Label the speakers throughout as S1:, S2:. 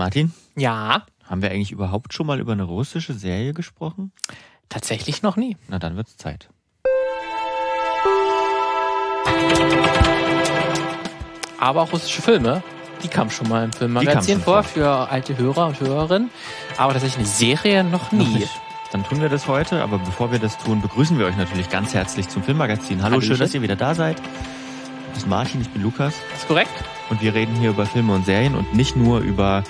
S1: Martin,
S2: Ja,
S1: haben wir eigentlich überhaupt schon mal über eine russische Serie gesprochen?
S2: tatsächlich noch nie.
S1: Na, dann wird's Zeit.
S2: Aber auch russische Filme, die kamen schon mal im Filmmagazin vor
S1: vor.
S2: für alte Hörer und Hörerinnen. Aber tatsächlich eine Serie noch
S1: Noch
S2: nie.
S1: nicht. Dann tun wir das heute, aber bevor wir das tun, begrüßen wir euch natürlich ganz herzlich zum Filmmagazin. Hallo,
S2: Hallöchen.
S1: schön, dass ihr wieder da seid. Das ist Martin, ich bin Lukas
S2: Ist korrekt?
S1: und wir reden hier über Filme und Serien und nicht nur über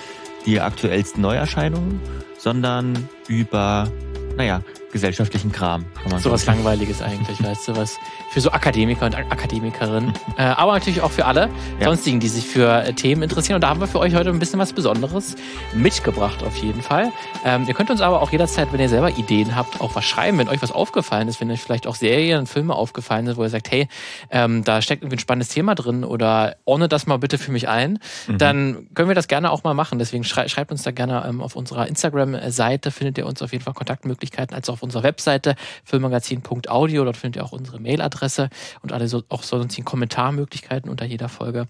S1: die aktuellsten Neuerscheinungen, sondern über, naja, gesellschaftlichen Kram, kann man
S2: So was. Langweiliges eigentlich, weißt du, was für so Akademiker und Ak- Akademikerinnen. äh, aber natürlich auch für alle
S1: Ja.
S2: sonstigen, die sich für äh, Themen interessieren. Und da haben wir für euch heute ein bisschen was Besonderes mitgebracht, auf jeden Fall. Ähm, ihr könnt uns aber auch jederzeit, wenn ihr selber Ideen habt, auch was schreiben, wenn euch was aufgefallen ist, wenn euch vielleicht auch Serien und Filme aufgefallen sind, wo ihr sagt, hey, ähm, da steckt irgendwie ein spannendes Thema drin oder ordne das mal bitte für mich ein,
S1: Mhm.
S2: dann können wir das gerne auch mal machen. Deswegen schrei schreibt uns da gerne ähm, auf unserer Instagram-Seite, findet ihr uns auf jeden Fall Kontaktmöglichkeiten, als auch auf unserer Webseite filmmagazin.audio. Dort findet ihr auch unsere Mailadresse und alle so, auch sonstigen Kommentarmöglichkeiten unter jeder Folge.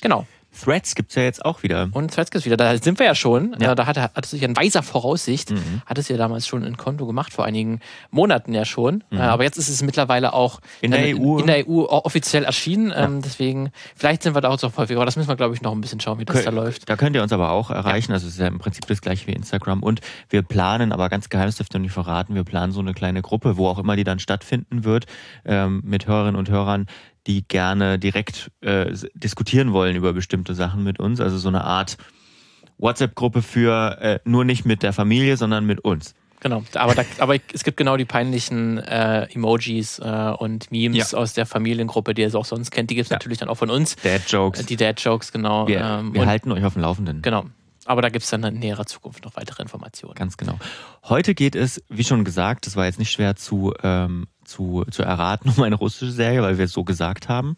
S2: Genau.
S1: Threads gibt's ja jetzt auch wieder.
S2: Und Threads gibt's wieder. Da sind wir ja schon.
S1: Ja.
S2: Äh, Da hatte, hatte sich in weiser Voraussicht,
S1: Mhm.
S2: hat es ja damals schon ein Konto gemacht, vor einigen Monaten ja schon. Äh, Aber jetzt ist es mittlerweile auch
S1: In der
S2: äh,
S1: EU.
S2: in der EU offiziell erschienen. Ähm, deswegen, vielleicht sind wir da auch noch häufiger, aber das müssen wir, glaube ich, noch ein bisschen schauen, wie das da läuft.
S1: Da könnt ihr uns aber auch erreichen. Also es ist ja im Prinzip das gleiche wie Instagram. Und wir planen, aber ganz geheim, das dürft ihr nicht verraten, wir planen so eine kleine Gruppe, wo auch immer die dann stattfinden wird, ähm, mit Hörerinnen und Hörern, die gerne direkt äh, diskutieren wollen über bestimmte Sachen mit uns. Also so eine Art WhatsApp-Gruppe für äh, nur nicht mit der Familie, sondern mit uns.
S2: Genau, aber, da, aber es gibt genau die peinlichen äh, Emojis äh, und Memes aus der Familiengruppe, die ihr auch sonst kennt. Die gibt es
S1: Ja.
S2: natürlich dann auch von uns.
S1: Dad-Jokes.
S2: Die Dad-Jokes, genau.
S1: Wir,
S2: ähm,
S1: wir halten euch auf dem Laufenden.
S2: Genau. Aber da gibt es dann in näherer Zukunft noch weitere Informationen.
S1: Ganz genau. Heute geht es, wie schon gesagt, das war jetzt nicht schwer zu, ähm, zu, zu erraten, um eine russische Serie, weil wir es so gesagt haben.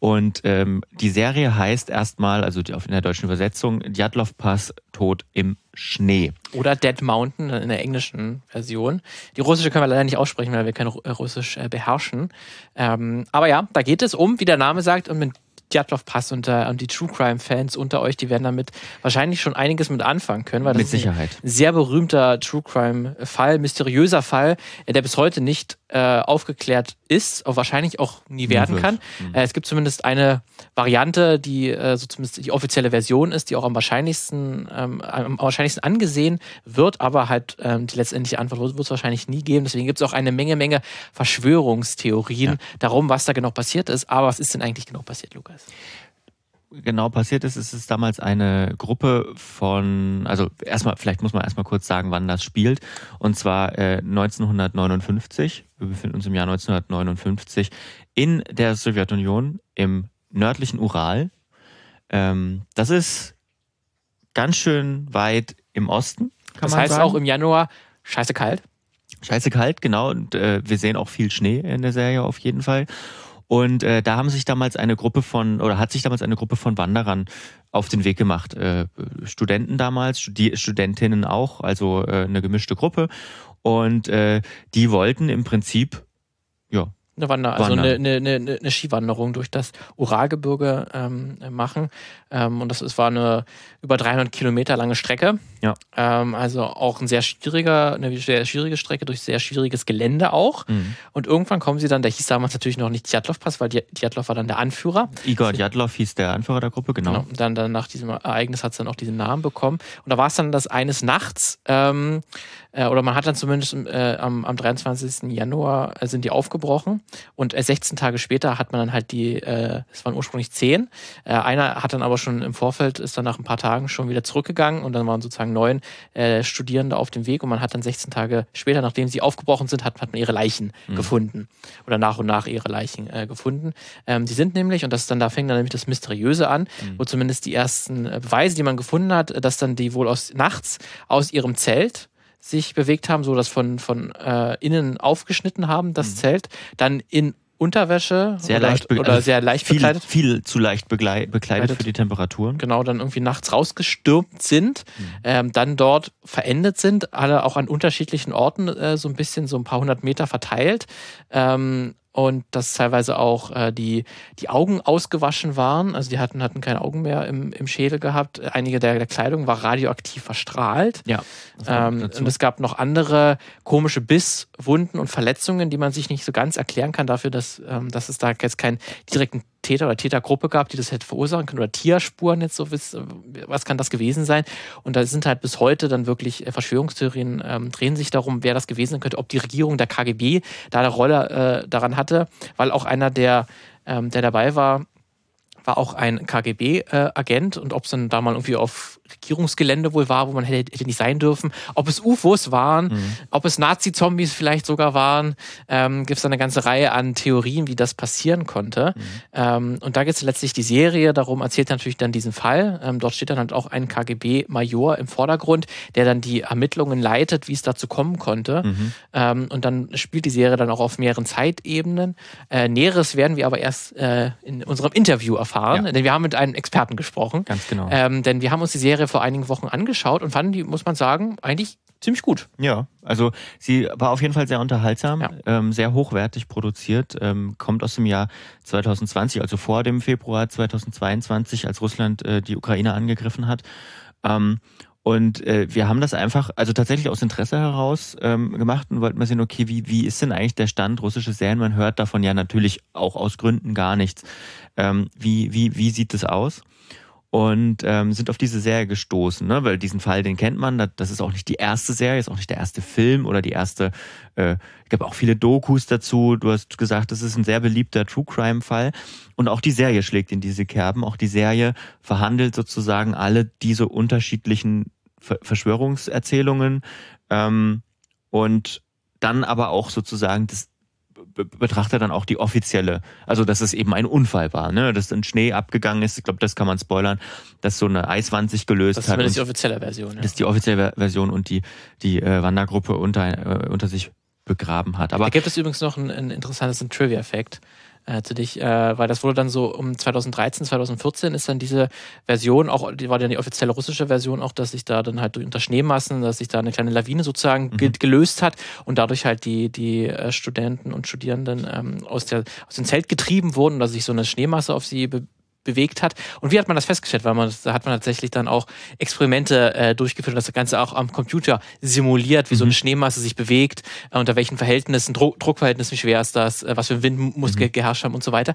S1: Und ähm, die Serie heißt erstmal, also die, in der deutschen Übersetzung, Djatlov Pass, Tod im Schnee.
S2: Oder Dead Mountain in der englischen Version. Die russische können wir leider nicht aussprechen, weil wir kein äh, Russisch äh, beherrschen. Ähm, aber ja, da geht es um, wie der Name sagt, um den Djatlov Pass und, äh, und die True Crime Fans unter euch, die werden damit wahrscheinlich schon einiges mit anfangen können, weil das
S1: Mit
S2: ist ein
S1: Sicherheit.
S2: sehr berühmter True Crime Fall, mysteriöser Fall, äh, der bis heute nicht äh, aufgeklärt ist, auch wahrscheinlich auch nie werden kann.
S1: Mhm.
S2: Äh, es gibt zumindest eine Variante, die äh, so zumindest die offizielle Version ist, die auch am wahrscheinlichsten, ähm, am wahrscheinlichsten angesehen wird, aber halt ähm, die letztendliche Antwort wird es wahrscheinlich nie geben. Deswegen gibt es auch eine Menge, Menge Verschwörungstheorien
S1: Ja.
S2: darum, was da genau passiert ist. Aber was ist denn eigentlich genau passiert, Lukas?
S1: Genau passiert ist, ist es damals eine Gruppe von, also erstmal, vielleicht muss man erstmal kurz sagen, wann das spielt. Und zwar äh, 1959. Wir befinden uns im Jahr 1959 in der Sowjetunion im nördlichen Ural. Ähm, das ist ganz schön weit im Osten. Kann
S2: Das heißt
S1: sagen.
S2: auch im Januar scheiße kalt.
S1: Scheiße kalt, genau. Und äh, wir sehen auch viel Schnee in der Serie auf jeden Fall. Und äh, da haben sich damals eine Gruppe von, oder hat sich damals eine Gruppe von Wanderern auf den Weg gemacht. Äh, Studenten damals, Studi Studentinnen auch, also äh, eine gemischte Gruppe. Und äh, die wollten im Prinzip, ja,
S2: Eine Wander, also eine, eine, eine, eine Skiwanderung durch das Uralgebirge ähm, machen. Ähm, und das ist, war eine über 300 Kilometer lange Strecke.
S1: Ja.
S2: Ähm, also auch ein sehr schwieriger, eine sehr schwierige Strecke durch sehr schwieriges Gelände auch.
S1: mhm.
S2: Und irgendwann kommen sie dann, der hieß damals natürlich noch nicht Djatlov-Pass, weil Dj- Djatlov war dann der Anführer.
S1: Igor Djatlov hieß der Anführer der Gruppe, genau.
S2: Genau. Dann, dann nach diesem Ereignis hat es dann auch diesen Namen bekommen. Und da war es dann, dass eines Nachts, ähm, äh, oder man hat dann zumindest äh, am, am 23. Januar äh, sind die aufgebrochen. Und äh, 16 Tage später hat man dann halt die, äh, es waren ursprünglich 10. Äh, einer hat dann aber schon im Vorfeld, ist dann nach ein paar Tagen schon wieder zurückgegangen und dann waren sozusagen neun äh, Studierende auf dem Weg und man hat dann 16 Tage später, nachdem sie aufgebrochen sind, hat, hat man ihre Leichen gefunden. Oder nach und nach ihre Leichen äh, gefunden. Ähm, die sind nämlich, und das ist dann, da fängt dann nämlich das Mysteriöse an, wo zumindest die ersten äh, Beweise, die man gefunden hat, dass dann die wohl aus nachts aus ihrem Zelt sich bewegt haben, so dass von, von äh, innen aufgeschnitten haben, das Zelt, dann in Unterwäsche
S1: Sehr
S2: oder,
S1: leicht,
S2: oder
S1: also
S2: sehr leicht
S1: viel,
S2: bekleidet,
S1: viel zu leicht bekleidet
S2: Bekleidet.
S1: für die Temperaturen.
S2: genau, dann irgendwie nachts rausgestürmt sind, ähm, dann dort verendet sind, alle auch an unterschiedlichen Orten, äh, so ein bisschen so ein paar hundert Meter verteilt. Ähm, und dass teilweise auch äh, die, die Augen ausgewaschen waren. Also die hatten, hatten keine Augen mehr im, im Schädel gehabt. Einige der, der Kleidung war radioaktiv verstrahlt.
S1: Ja.
S2: Ähm, und es gab noch andere komische Bisswunden und Verletzungen, die man sich nicht so ganz erklären kann dafür, dass, ähm, dass es da jetzt keinen direkten Täter oder Tätergruppe gab, die das hätte verursachen können oder Tierspuren jetzt so, was kann das gewesen sein? Und da sind halt bis heute dann wirklich äh, Verschwörungstheorien ähm, drehen sich darum, wer das gewesen sein könnte, ob die Regierung der KGB da eine Rolle äh, daran hatte, weil auch einer der, ähm, der dabei war, war auch ein KGB-Agent äh, und ob es dann da mal irgendwie auf Regierungsgelände wohl war, wo man hätte, hätte nicht sein dürfen, ob es UFOs waren, mhm. ob es Nazi-Zombies vielleicht sogar waren, ähm, gibt es eine ganze Reihe an Theorien, wie das passieren konnte. Mhm. Ähm, und da geht es letztlich die Serie, darum erzählt natürlich dann diesen Fall. Ähm, dort steht dann halt auch ein KGB-Major im Vordergrund, der dann die Ermittlungen leitet, wie es dazu kommen konnte. Mhm. Ähm, und dann spielt die Serie dann auch auf mehreren Zeitebenen. Äh, Näheres werden wir aber erst äh, in unserem Interview erfahren, ja. denn wir haben mit einem Experten gesprochen.
S1: Ganz genau.
S2: Ähm, denn wir haben uns die Serie Serie vor einigen Wochen angeschaut und fanden die, muss man sagen, eigentlich ziemlich gut.
S1: Ja, also sie war auf jeden Fall sehr unterhaltsam, ja. ähm, sehr hochwertig produziert, ähm, kommt aus dem Jahr 2020, also vor dem Februar 2022, als Russland äh, die Ukraine angegriffen hat. Ähm, und äh, wir haben das einfach, also tatsächlich aus Interesse heraus ähm, gemacht und wollten mal sehen, okay, wie, wie ist denn eigentlich der Stand russische Serien? Man hört davon ja natürlich auch aus Gründen gar nichts. Ähm, wie, wie, wie sieht es aus? Und ähm, sind auf diese Serie gestoßen, ne? weil diesen Fall, den kennt man, das ist auch nicht die erste Serie, ist auch nicht der erste Film oder die erste, äh, ich glaube auch viele Dokus dazu, du hast gesagt, das ist ein sehr beliebter True Crime Fall. Und auch die Serie schlägt in diese Kerben, auch die Serie verhandelt sozusagen alle diese unterschiedlichen Verschwörungserzählungen ähm, und dann aber auch sozusagen das betrachtet dann auch die offizielle, also dass es eben ein Unfall war, ne? dass ein Schnee abgegangen ist. Ich glaube, das kann man spoilern, dass so eine Eiswand sich gelöst
S2: das
S1: hat.
S2: Das ist die offizielle Version. Ja.
S1: Das ist die offizielle Version und die die äh, Wandergruppe unter äh, unter sich begraben hat.
S2: Aber da gibt es übrigens noch ein, ein interessantes Trivia-Effekt äh, zu dich, äh, weil das wurde dann so um 2013, 2014 ist dann diese Version, auch die war dann die offizielle russische Version auch, dass sich da dann halt unter Schneemassen, dass sich da eine kleine Lawine sozusagen mhm. gelöst hat und dadurch halt die, die äh, Studenten und Studierenden ähm, aus, der, aus dem Zelt getrieben wurden, dass sich so eine Schneemasse auf sie be bewegt hat. Und wie hat man das festgestellt? Weil man, da hat man tatsächlich dann auch Experimente äh, durchgeführt und das Ganze auch am Computer simuliert, wie mhm. so eine mhm. Schneemasse sich bewegt, äh, unter welchen Verhältnissen, Dro Druckverhältnissen, wie schwer ist das, äh, was für Wind muss mhm. geherrscht haben und so weiter.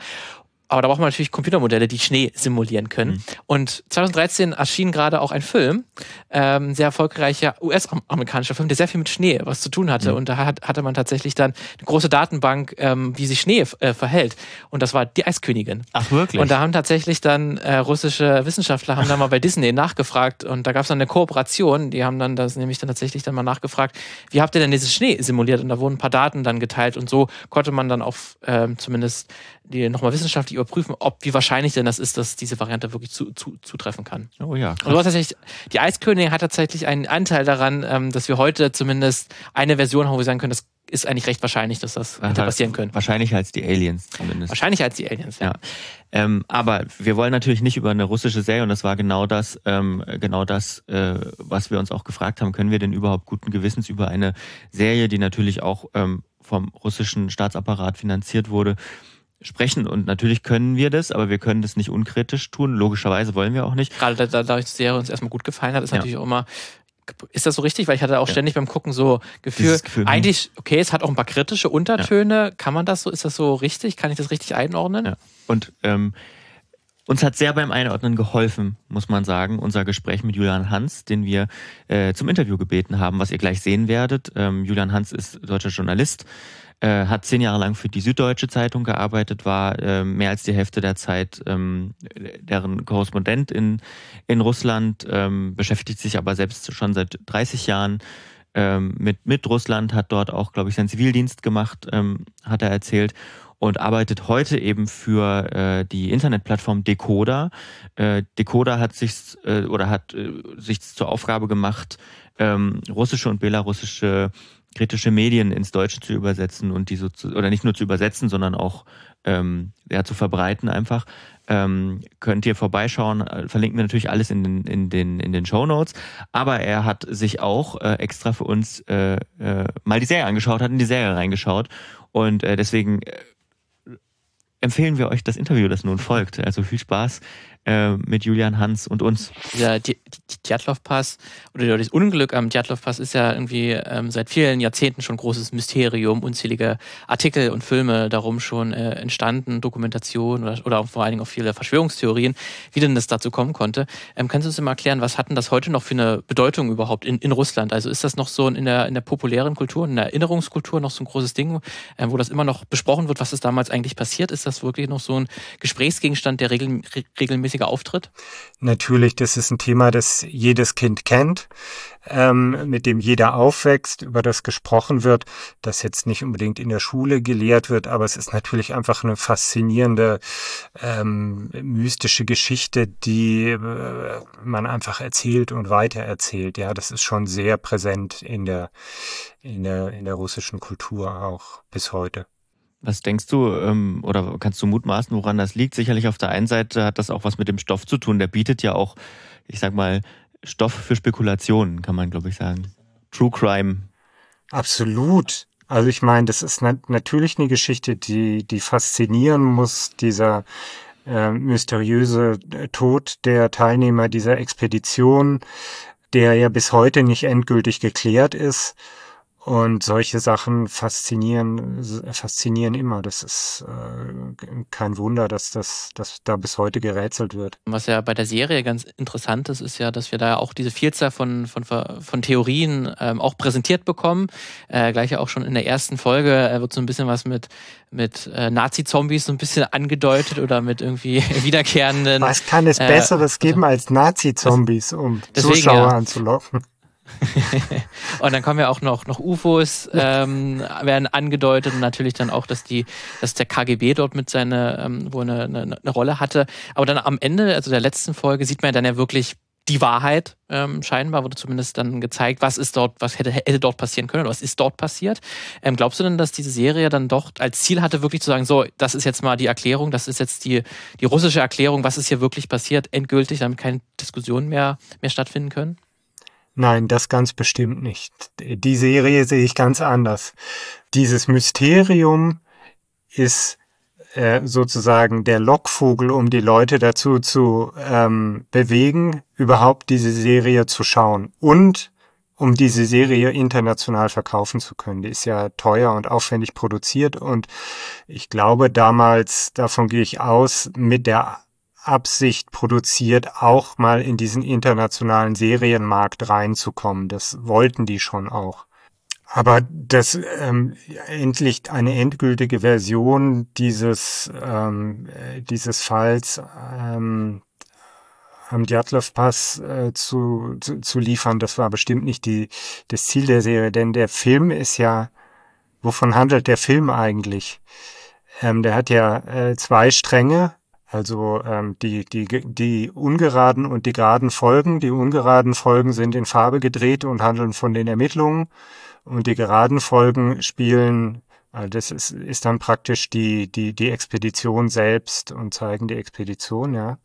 S2: Aber da braucht man natürlich Computermodelle, die Schnee simulieren können. Mhm. Und 2013 erschien gerade auch ein Film, ähm, sehr erfolgreicher US-amerikanischer Film, der sehr viel mit Schnee was zu tun hatte. Mhm. Und da hat, hatte man tatsächlich dann eine große Datenbank, ähm, wie sich Schnee äh, verhält. Und das war die Eiskönigin.
S1: Ach wirklich?
S2: Und da haben tatsächlich dann äh, russische Wissenschaftler haben dann mal bei Disney nachgefragt und da gab es dann eine Kooperation. Die haben dann das nämlich dann tatsächlich dann mal nachgefragt, wie habt ihr denn dieses Schnee simuliert? Und da wurden ein paar Daten dann geteilt und so konnte man dann auf ähm, zumindest die nochmal wissenschaftlich überprüfen, ob wie wahrscheinlich denn das ist, dass diese Variante wirklich zu, zu, zutreffen kann.
S1: Oh ja.
S2: Krass. Und du hast tatsächlich, die Eiskönigin hat tatsächlich einen Anteil daran, ähm, dass wir heute zumindest eine Version haben, wo wir sagen können, das ist eigentlich recht wahrscheinlich, dass das hätte passieren können.
S1: Wahrscheinlicher als die Aliens zumindest.
S2: Wahrscheinlicher als die Aliens, ja. ja.
S1: Ähm, aber wir wollen natürlich nicht über eine russische Serie und das war genau das, ähm, genau das, äh, was wir uns auch gefragt haben. Können wir denn überhaupt guten Gewissens über eine Serie, die natürlich auch ähm, vom russischen Staatsapparat finanziert wurde, sprechen. Und natürlich können wir das, aber wir können das nicht unkritisch tun. Logischerweise wollen wir auch nicht.
S2: Gerade da, da, dadurch, dass die Serie uns erstmal gut gefallen hat, ist ja. natürlich auch immer ist das so richtig? Weil ich hatte auch ja. ständig beim Gucken so Gefühl, Gefühl hm. eigentlich, okay, es hat auch ein paar kritische Untertöne. Ja. Kann man das so, ist das so richtig? Kann ich das richtig einordnen? Ja.
S1: Und ähm, uns hat sehr beim Einordnen geholfen, muss man sagen, unser Gespräch mit Julian Hans, den wir äh, zum Interview gebeten haben, was ihr gleich sehen werdet. Ähm, Julian Hans ist deutscher Journalist, äh, hat zehn Jahre lang für die Süddeutsche Zeitung gearbeitet, war äh, mehr als die Hälfte der Zeit ähm, deren Korrespondent in, in Russland, ähm, beschäftigt sich aber selbst schon seit 30 Jahren ähm, mit, mit Russland, hat dort auch, glaube ich, seinen Zivildienst gemacht, ähm, hat er erzählt und arbeitet heute eben für äh, die Internetplattform Decoder. Äh, Decoder hat sich äh, oder hat äh, sich zur Aufgabe gemacht, ähm, russische und belarussische kritische Medien ins Deutsche zu übersetzen und die so zu, oder nicht nur zu übersetzen, sondern auch ähm, ja, zu verbreiten einfach. Ähm, könnt ihr vorbeischauen, äh, verlinken wir natürlich alles in den, in den, in den Show Notes. Aber er hat sich auch äh, extra für uns äh, äh, mal die Serie angeschaut, hat in die Serie reingeschaut und äh, deswegen äh, empfehlen wir euch das Interview, das nun folgt. Also viel Spaß äh, mit Julian Hans und uns.
S2: Der Djatlov-Pass oder das Unglück am Djatlov-Pass ist ja irgendwie ähm, seit vielen Jahrzehnten schon großes Mysterium. Unzählige Artikel und Filme darum schon äh, entstanden, Dokumentationen oder, oder vor allen Dingen auch viele Verschwörungstheorien, wie denn das dazu kommen konnte. Ähm, kannst du uns mal erklären, was hat denn das heute noch für eine Bedeutung überhaupt in, in Russland? Also ist das noch so in der, in der populären Kultur, in der Erinnerungskultur noch so ein großes Ding, äh, wo das immer noch besprochen wird, was ist damals eigentlich passiert? Ist das wirklich noch so ein Gesprächsgegenstand, der regel, regelmäßig regelmäßiger auftritt?
S3: Natürlich, das ist ein Thema, das jedes Kind kennt, ähm, mit dem jeder aufwächst, über das gesprochen wird, das jetzt nicht unbedingt in der Schule gelehrt wird, aber es ist natürlich einfach eine faszinierende, ähm, mystische Geschichte, die äh, man einfach erzählt und weitererzählt. Ja, das ist schon sehr präsent in der, in der, in der russischen Kultur auch bis heute.
S1: Was denkst du ähm, oder kannst du mutmaßen, woran das liegt? Sicherlich auf der einen Seite hat das auch was mit dem Stoff zu tun. Der bietet ja auch, ich sag mal, Stoff für Spekulationen, kann man glaube ich sagen. True Crime.
S3: Absolut. Also ich meine, das ist nat natürlich eine Geschichte, die, die faszinieren muss, dieser äh, mysteriöse Tod der Teilnehmer dieser Expedition, der ja bis heute nicht endgültig geklärt ist. Und solche Sachen faszinieren, faszinieren immer. Das ist äh, kein Wunder, dass das dass da bis heute gerätselt wird.
S2: Was ja bei der Serie ganz interessant ist, ist ja, dass wir da auch diese Vielzahl von, von, von Theorien ähm, auch präsentiert bekommen. Äh, gleich auch schon in der ersten Folge äh, wird so ein bisschen was mit, mit äh, Nazi-Zombies so ein bisschen angedeutet oder mit irgendwie wiederkehrenden.
S3: Was kann es äh, Besseres geben als Nazi-Zombies, um deswegen, Zuschauer ja. anzulocken?
S2: und dann kommen ja auch noch, noch UFOs, ähm, werden angedeutet und natürlich dann auch, dass die, dass der KGB dort mit seiner, ähm, wo eine, eine, eine Rolle hatte. Aber dann am Ende, also der letzten Folge, sieht man ja dann ja wirklich die Wahrheit. Ähm, scheinbar wurde zumindest dann gezeigt, was ist dort, was hätte, hätte dort passieren können oder was ist dort passiert. Ähm, glaubst du denn, dass diese Serie dann doch als Ziel hatte, wirklich zu sagen, so, das ist jetzt mal die Erklärung, das ist jetzt die, die russische Erklärung, was ist hier wirklich passiert, endgültig, damit keine Diskussionen mehr, mehr stattfinden können?
S3: Nein, das ganz bestimmt nicht. Die Serie sehe ich ganz anders. Dieses Mysterium ist äh, sozusagen der Lockvogel, um die Leute dazu zu ähm, bewegen, überhaupt diese Serie zu schauen. Und um diese Serie international verkaufen zu können. Die ist ja teuer und aufwendig produziert und ich glaube damals, davon gehe ich aus, mit der Absicht produziert, auch mal in diesen internationalen Serienmarkt reinzukommen. Das wollten die schon auch. Aber das ähm, endlich eine endgültige Version dieses ähm, dieses Falls ähm, am Djatlov-Pass äh, zu, zu, zu liefern, das war bestimmt nicht die, das Ziel der Serie, denn der Film ist ja, wovon handelt der Film eigentlich? Ähm, der hat ja äh, zwei Stränge, also ähm, die, die, die ungeraden und die geraden Folgen. Die ungeraden Folgen sind in Farbe gedreht und handeln von den Ermittlungen. Und die geraden Folgen spielen, also das ist, ist dann praktisch die, die, die Expedition selbst und zeigen die Expedition, ja.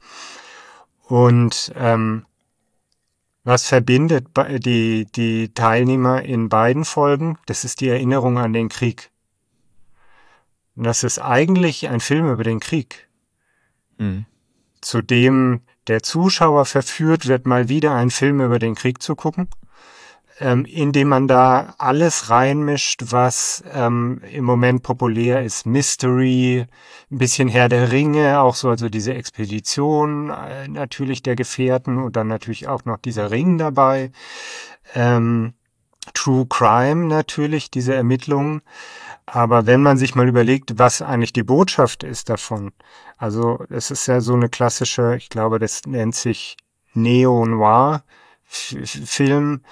S3: Und ähm, was verbindet die, die Teilnehmer in beiden Folgen? Das ist die Erinnerung an den Krieg. Und das ist eigentlich ein Film über den Krieg mhm. zu dem der Zuschauer verführt wird, mal wieder einen Film über den Krieg zu gucken, ähm, indem man da alles reinmischt, was ähm, im Moment populär ist. Mystery, ein bisschen Herr der Ringe, auch so also diese Expedition äh, natürlich der Gefährten und dann natürlich auch noch dieser Ring dabei. Ähm, True Crime natürlich, diese Ermittlungen. Aber wenn man sich mal überlegt, was eigentlich die Botschaft ist davon, also es ist ja so eine klassische, ich glaube, das nennt sich Neo-Noir-Film,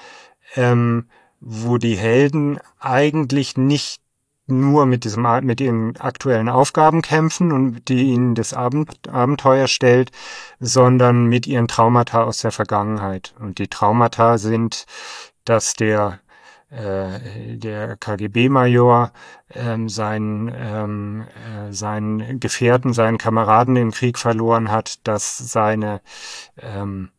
S3: ähm, wo die Helden eigentlich nicht nur mit diesem mit ihren aktuellen Aufgaben kämpfen und die ihnen das Abend, Abenteuer stellt, sondern mit ihren Traumata aus der Vergangenheit. Und die Traumata sind, dass der äh, der KGB-Major ähm, seinen, ähm, äh, seinen Gefährten, seinen Kameraden im Krieg verloren hat, dass seine ähm,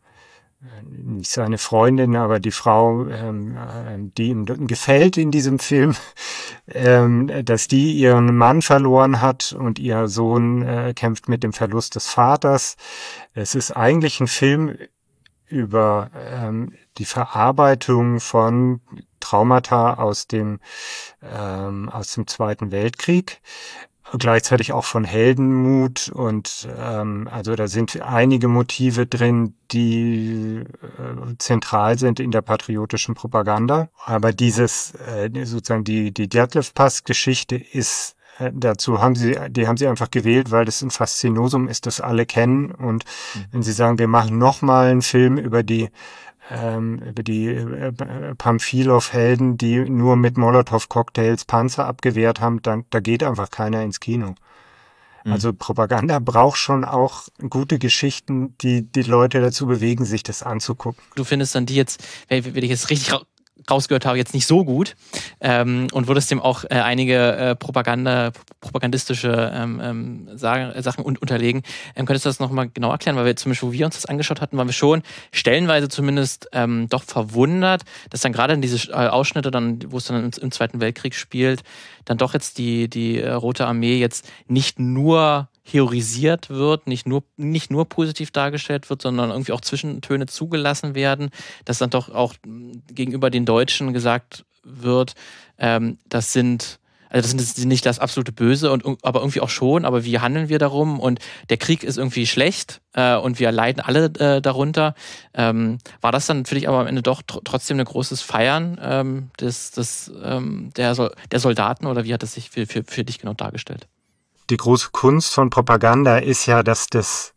S3: nicht seine Freundin, aber die Frau, ähm, äh, die ihm gefällt in diesem Film, ähm, dass die ihren Mann verloren hat und ihr Sohn äh, kämpft mit dem Verlust des Vaters. Es ist eigentlich ein Film über ähm, die Verarbeitung von Traumata aus dem ähm, aus dem Zweiten Weltkrieg gleichzeitig auch von Heldenmut und ähm, also da sind einige Motive drin, die äh, zentral sind in der patriotischen Propaganda. Aber dieses äh, sozusagen die die Djatlov Pass Geschichte ist äh, dazu haben sie, die haben sie einfach gewählt, weil das ein Faszinosum ist, das alle kennen. Und mhm. wenn sie sagen, wir machen nochmal einen Film über die ähm, über die äh, Pamphilov-Helden, die nur mit Molotow-Cocktails Panzer abgewehrt haben, dann, da geht einfach keiner ins Kino. Mhm. Also Propaganda braucht schon auch gute Geschichten, die die Leute dazu bewegen, sich das anzugucken.
S2: Du findest dann die jetzt, wenn ich jetzt richtig rausgehört habe, jetzt nicht so gut ähm, und würdest dem auch äh, einige äh, Propaganda, propagandistische ähm, ähm, sagen, Sachen un unterlegen. Ähm, könntest du das nochmal genau erklären? Weil wir zum Beispiel, wo wir uns das angeschaut hatten, waren wir schon stellenweise zumindest ähm, doch verwundert, dass dann gerade in diese äh, Ausschnitte, dann, wo es dann im, im, Zweiten Weltkrieg spielt, dann doch jetzt die, die äh, Rote Armee jetzt nicht nur heorisiert wird, nicht nur, nicht nur positiv dargestellt wird, sondern irgendwie auch Zwischentöne zugelassen werden, dass dann doch auch gegenüber den Deutschen gesagt wird, ähm, das sind also das sind nicht das absolute Böse, und, aber irgendwie auch schon, aber wie handeln wir darum? Und der Krieg ist irgendwie schlecht äh, und wir leiden alle äh, darunter. Ähm, war das dann für dich aber am Ende doch tr trotzdem ein großes Feiern ähm, des, des, ähm, der, Sol der Soldaten oder wie hat das sich für, für, für dich genau dargestellt?
S3: Die große Kunst von Propaganda ist ja, dass das,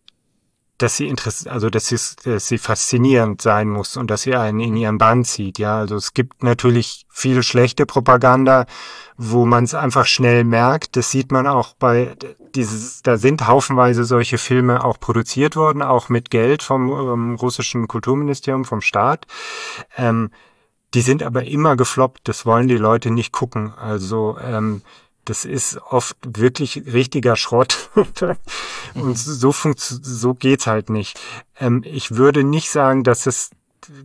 S3: dass sie interessiert, also dass sie, dass sie faszinierend sein muss und dass sie einen in ihren Bann zieht. Ja, also es gibt natürlich viel schlechte Propaganda, wo man es einfach schnell merkt. Das sieht man auch bei dieses, da sind haufenweise solche Filme auch produziert worden, auch mit Geld vom ähm, russischen Kulturministerium, vom Staat. Ähm, die sind aber immer gefloppt. Das wollen die Leute nicht gucken. Also ähm, das ist oft wirklich richtiger Schrott. und so so geht's halt nicht. Ähm, ich würde nicht sagen, dass es,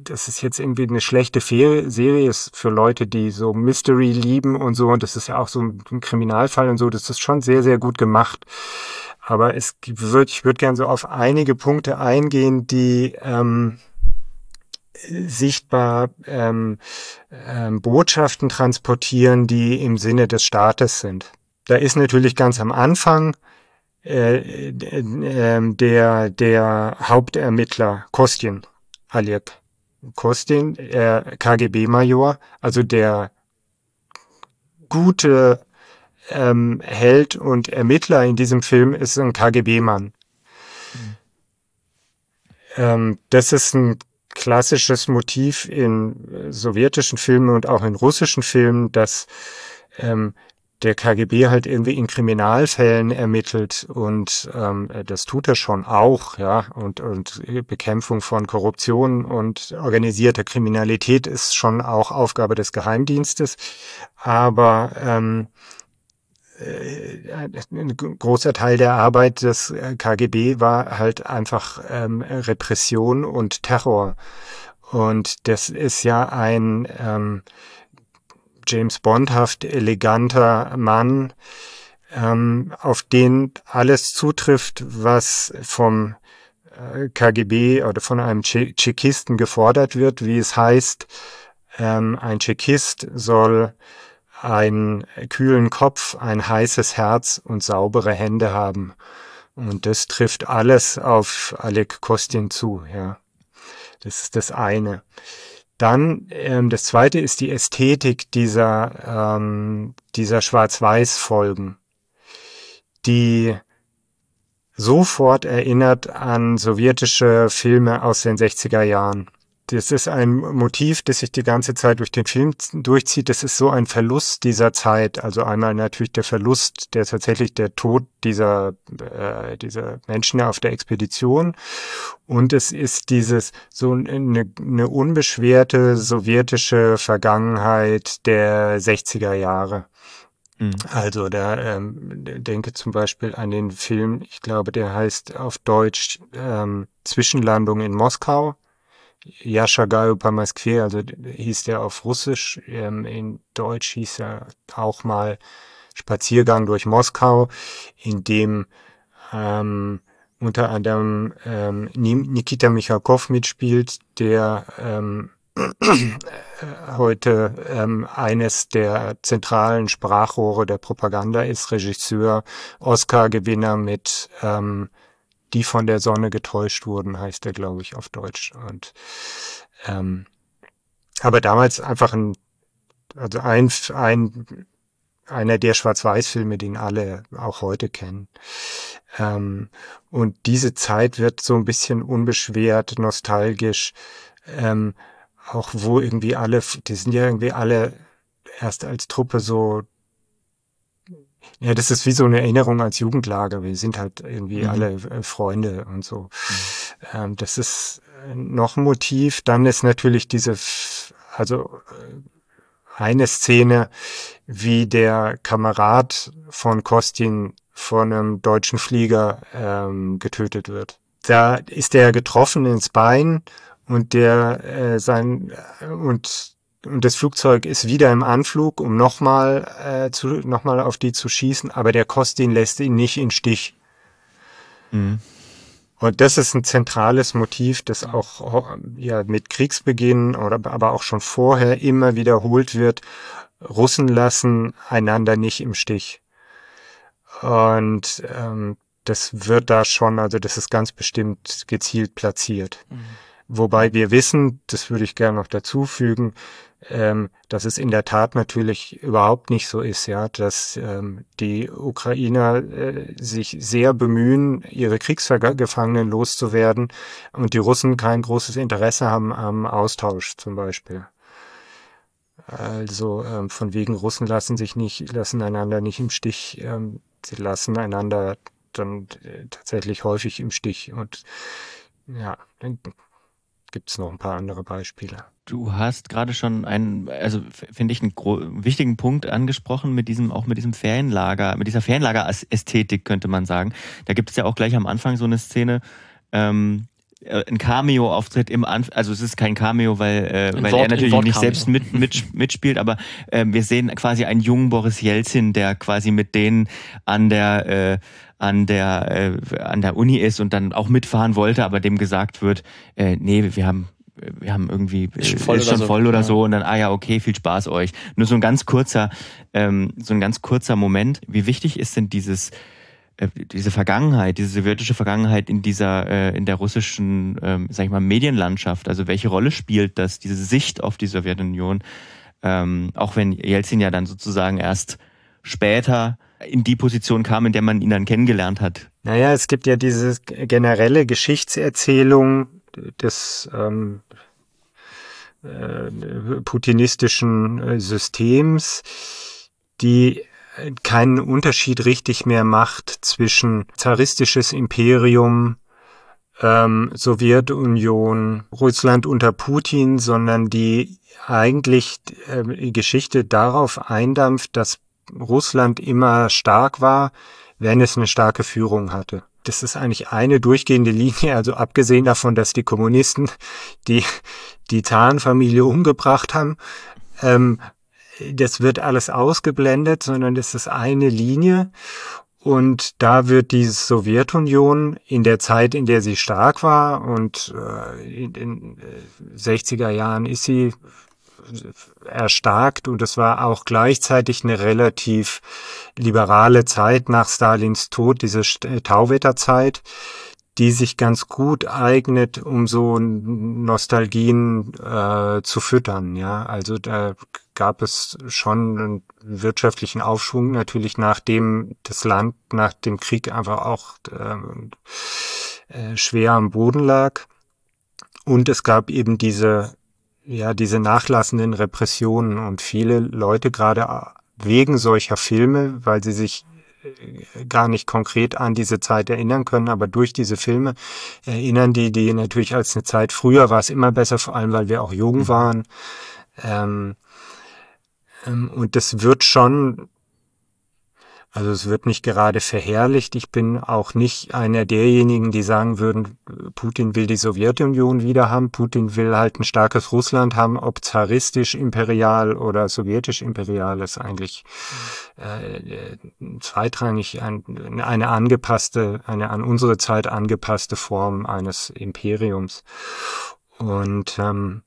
S3: dass es jetzt irgendwie eine schlechte Serie ist für Leute, die so Mystery lieben und so. Und das ist ja auch so ein Kriminalfall und so. Das ist schon sehr, sehr gut gemacht. Aber es wird, ich würde gerne so auf einige Punkte eingehen, die, ähm, sichtbar ähm, ähm, Botschaften transportieren, die im Sinne des Staates sind. Da ist natürlich ganz am Anfang äh, äh, der, der Hauptermittler Kostin, Alek Kostin, äh, KGB-Major, also der gute ähm, Held und Ermittler in diesem Film ist ein KGB-Mann. Mhm. Ähm, das ist ein klassisches Motiv in äh, sowjetischen Filmen und auch in russischen Filmen, dass ähm, der KGB halt irgendwie in Kriminalfällen ermittelt und ähm, das tut er schon auch, ja, und, und Bekämpfung von Korruption und organisierter Kriminalität ist schon auch Aufgabe des Geheimdienstes, aber ähm, äh, ein großer Teil der Arbeit des äh, KGB war halt einfach ähm, Repression und Terror. Und das ist ja ein ähm, James Bondhaft eleganter Mann, ähm, auf den alles zutrifft, was vom äh, KGB oder von einem Tschechisten gefordert wird, wie es heißt, ähm, ein Tschechist soll einen kühlen Kopf, ein heißes Herz und saubere Hände haben. Und das trifft alles auf Alek Kostin zu, ja. Das ist das eine. Dann ähm, das zweite ist die Ästhetik dieser, ähm, dieser Schwarz-Weiß-Folgen, die sofort erinnert an sowjetische Filme aus den 60er Jahren. Das ist ein Motiv, das sich die ganze Zeit durch den Film durchzieht. Das ist so ein Verlust dieser Zeit. Also einmal natürlich der Verlust, der tatsächlich der Tod dieser, äh, dieser Menschen auf der Expedition. Und es ist dieses so eine, eine unbeschwerte sowjetische Vergangenheit der 60er Jahre. Mhm. Also da ähm, denke zum Beispiel an den Film, ich glaube, der heißt auf Deutsch ähm, Zwischenlandung in Moskau Yasha Gaju also hieß der auf Russisch, ähm, in Deutsch hieß er auch mal Spaziergang durch Moskau, in dem ähm, unter anderem ähm, Nikita Michalkov mitspielt, der ähm, äh, heute ähm, eines der zentralen Sprachrohre der Propaganda ist, Regisseur, Oscar-Gewinner mit ähm, die von der Sonne getäuscht wurden, heißt er, glaube ich, auf Deutsch. Und ähm, aber damals einfach ein, also ein, ein einer der Schwarz-Weiß-Filme, den alle auch heute kennen. Ähm, und diese Zeit wird so ein bisschen unbeschwert, nostalgisch, ähm, auch wo irgendwie alle, die sind ja irgendwie alle erst als Truppe so, ja, das ist wie so eine Erinnerung als Jugendlager. Wir sind halt irgendwie mhm. alle äh, Freunde und so. Mhm. Ähm, das ist äh, noch ein Motiv. Dann ist natürlich diese, also äh, eine Szene, wie der Kamerad von Kostin von einem deutschen Flieger ähm, getötet wird. Da ist er getroffen ins Bein und der äh, sein und und das Flugzeug ist wieder im Anflug, um nochmal äh, zu nochmal auf die zu schießen, aber der Kostin lässt ihn nicht in Stich. Mhm. Und das ist ein zentrales Motiv, das auch ja mit Kriegsbeginn oder aber auch schon vorher immer wiederholt wird. Russen lassen einander nicht im Stich. Und ähm, das wird da schon, also das ist ganz bestimmt gezielt platziert. Mhm. Wobei wir wissen, das würde ich gerne noch dazu fügen, ähm, dass es in der Tat natürlich überhaupt nicht so ist, ja, dass ähm, die Ukrainer äh, sich sehr bemühen, ihre Kriegsgefangenen loszuwerden und die Russen kein großes Interesse haben am Austausch zum Beispiel. Also ähm, von wegen Russen lassen sich nicht, lassen einander nicht im Stich, ähm, sie lassen einander dann äh, tatsächlich häufig im Stich und ja, dann gibt es noch ein paar andere Beispiele.
S1: Du hast gerade schon einen, also finde ich, einen wichtigen Punkt angesprochen mit diesem, auch mit diesem Ferienlager, mit dieser Ferienlager-Ästhetik könnte man sagen. Da gibt es ja auch gleich am Anfang so eine Szene, ähm, äh, ein Cameo-Auftritt im Anf also es ist kein Cameo, weil, äh, weil Wort, er natürlich nicht selbst mit, mit, mitspielt, aber äh, wir sehen quasi einen jungen Boris Jelzin, der quasi mit denen an der äh, an der äh, an der Uni ist und dann auch mitfahren wollte, aber dem gesagt wird, äh, nee, wir haben wir haben irgendwie ist schon voll, ist schon oder, voll so. oder so und dann ah ja okay viel Spaß euch. Nur so ein ganz kurzer ähm, so ein ganz kurzer Moment. Wie wichtig ist denn dieses äh, diese Vergangenheit, diese sowjetische Vergangenheit in dieser, äh, in der russischen, ähm, sag ich mal, Medienlandschaft? Also welche Rolle spielt das, diese Sicht auf die Sowjetunion? Ähm, auch wenn Jelzin ja dann sozusagen erst später in die Position kam, in der man ihn dann kennengelernt hat.
S3: Naja, es gibt ja diese generelle Geschichtserzählung des ähm, äh, putinistischen äh, Systems, die keinen Unterschied richtig mehr macht zwischen zaristisches Imperium, ähm, Sowjetunion, Russland unter Putin, sondern die eigentlich äh, die Geschichte darauf eindampft, dass Russland immer stark war, wenn es eine starke Führung hatte. Das ist eigentlich eine durchgehende Linie, also abgesehen davon, dass die Kommunisten die, die Zahnfamilie umgebracht haben, ähm, das wird alles ausgeblendet, sondern das ist eine Linie. Und da wird die Sowjetunion in der Zeit, in der sie stark war, und äh, in den 60er äh, Jahren ist sie erstarkt und es war auch gleichzeitig eine relativ liberale Zeit nach Stalins Tod, diese Tauwetterzeit die sich ganz gut eignet, um so Nostalgien äh, zu füttern. Ja, also da gab es schon einen wirtschaftlichen Aufschwung natürlich, nachdem das Land nach dem Krieg einfach auch äh, äh, schwer am Boden lag. Und es gab eben diese ja, diese nachlassenden Repressionen und viele Leute gerade wegen solcher Filme, weil sie sich gar nicht konkret an diese Zeit erinnern können, aber durch diese Filme erinnern die, die natürlich als eine Zeit früher war es immer besser, vor allem weil wir auch jung mhm. waren. Ähm, ähm, und das wird schon Also es wird nicht gerade verherrlicht. Ich bin auch nicht einer derjenigen, die sagen würden, Putin will die Sowjetunion wieder haben. Putin will halt ein starkes Russland haben, ob zaristisch imperial oder sowjetisch imperial ist eigentlich äh, zweitrangig ein, eine angepasste, eine an unsere Zeit angepasste Form eines Imperiums. Und ähm,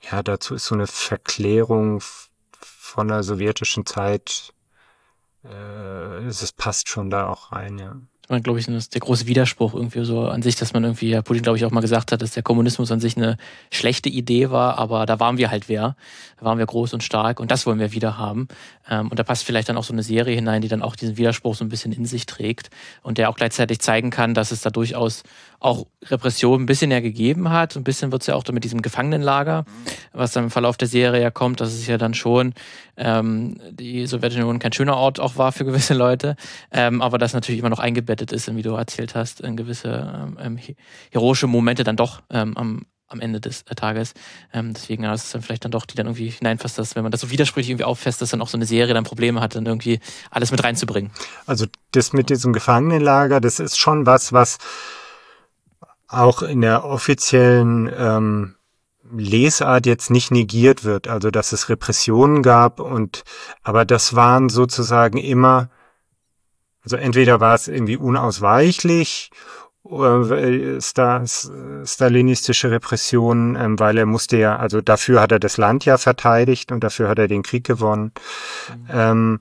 S3: ja, dazu ist so eine Verklärung von der sowjetischen Zeit äh, es passt schon da auch rein, ja.
S2: Ich glaube ich, ist der große Widerspruch irgendwie so an sich, dass man irgendwie, ja, Putin, glaube ich, auch mal gesagt hat, dass der Kommunismus an sich eine schlechte Idee war, aber da waren wir halt wer. Da waren wir groß und stark und das wollen wir wieder haben. Ähm, und da passt vielleicht dann auch so eine Serie hinein, die dann auch diesen Widerspruch so ein bisschen in sich trägt und der auch gleichzeitig zeigen kann, dass es da durchaus auch Repression ein bisschen ja gegeben hat. Ein bisschen wird es ja auch mit diesem Gefangenenlager, was dann im Verlauf der Serie ja kommt, dass es ja dann schon ähm, die Sowjetunion kein schöner Ort auch war für gewisse Leute, ähm, aber das natürlich immer noch eingebettet ist, wie du erzählt hast, in gewisse ähm, heroische Momente dann doch ähm, am, am Ende des Tages. Ähm, deswegen ja, ist dann vielleicht dann doch, die dann irgendwie hineinfasst, dass wenn man das so widersprüchlich irgendwie auffasst, dass dann auch so eine Serie dann Probleme hat, dann irgendwie alles mit reinzubringen.
S3: Also das mit diesem Gefangenenlager, das ist schon was, was auch in der offiziellen ähm, Lesart jetzt nicht negiert wird, also dass es Repressionen gab und aber das waren sozusagen immer, also entweder war es irgendwie unausweichlich äh, stalinistische Repressionen, ähm, weil er musste ja, also dafür hat er das Land ja verteidigt und dafür hat er den Krieg gewonnen. Mhm. Ähm,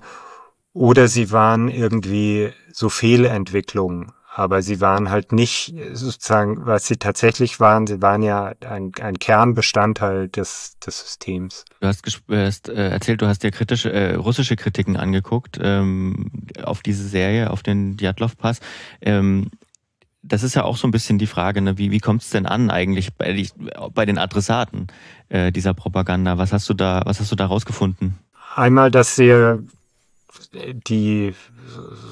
S3: oder sie waren irgendwie so Fehlentwicklungen aber sie waren halt nicht sozusagen, was sie tatsächlich waren, sie waren ja ein, ein Kernbestandteil des, des Systems.
S1: Du hast, hast äh, erzählt, du hast dir kritische, äh, russische Kritiken angeguckt ähm, auf diese Serie, auf den Djatlov-Pass. Ähm, das ist ja auch so ein bisschen die Frage, ne? wie, wie kommt es denn an eigentlich bei, bei den Adressaten äh, dieser Propaganda? Was hast du da, was hast du da rausgefunden?
S3: Einmal, dass sie die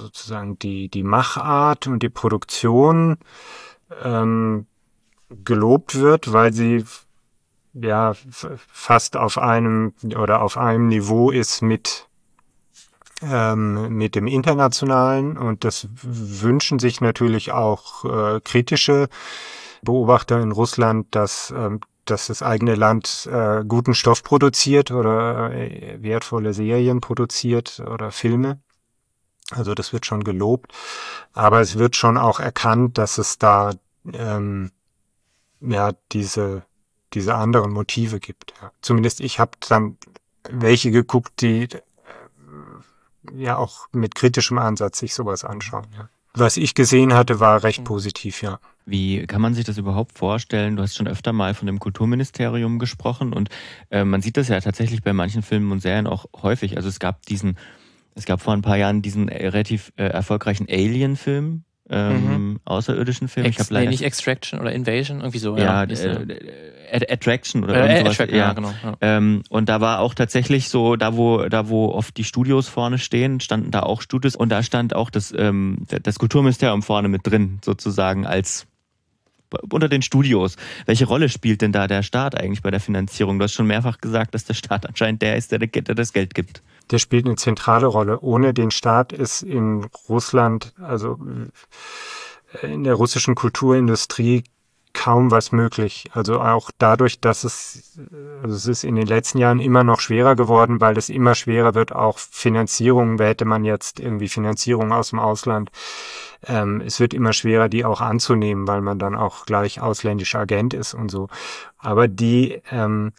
S3: sozusagen die, die Machart und die Produktion ähm, gelobt wird, weil sie ja fast auf einem oder auf einem Niveau ist mit ähm, mit dem internationalen. Und das wünschen sich natürlich auch äh, kritische Beobachter in Russland, dass ähm, dass das eigene Land äh, guten Stoff produziert oder äh, wertvolle Serien produziert oder Filme. Also das wird schon gelobt, aber es wird schon auch erkannt, dass es da ähm, ja diese diese anderen Motive gibt. Ja. Zumindest ich habe dann welche geguckt, die äh, ja auch mit kritischem Ansatz sich sowas anschauen. Ja. Was ich gesehen hatte, war recht positiv, ja.
S1: Wie kann man sich das überhaupt vorstellen? Du hast schon öfter mal von dem Kulturministerium gesprochen und äh, man sieht das ja tatsächlich bei manchen Filmen und Serien auch häufig. Also es gab diesen es gab vor ein paar Jahren diesen äh, relativ äh, erfolgreichen Alien-Film, ähm, mhm. außerirdischen Film.
S2: Ex ich leider, nee, nicht Extraction oder Invasion, irgendwie so.
S1: Ja, ja äh, Attraction oder äh, sowas. Attraction, ja, ja genau. Ja. Ähm, und da war auch tatsächlich so, da wo, da wo oft die Studios vorne stehen, standen da auch Studios und da stand auch das, ähm, das Kulturministerium vorne mit drin, sozusagen als unter den Studios. Welche Rolle spielt denn da der Staat eigentlich bei der Finanzierung? Du hast schon mehrfach gesagt, dass der Staat anscheinend der ist, der, der das Geld gibt
S3: der spielt eine zentrale Rolle. Ohne den Staat ist in Russland, also in der russischen Kulturindustrie kaum was möglich. Also auch dadurch, dass es, also es ist in den letzten Jahren immer noch schwerer geworden, weil es immer schwerer wird, auch Finanzierung, hätte man jetzt irgendwie Finanzierung aus dem Ausland. Ähm, es wird immer schwerer, die auch anzunehmen, weil man dann auch gleich ausländischer Agent ist und so. Aber die, ähm,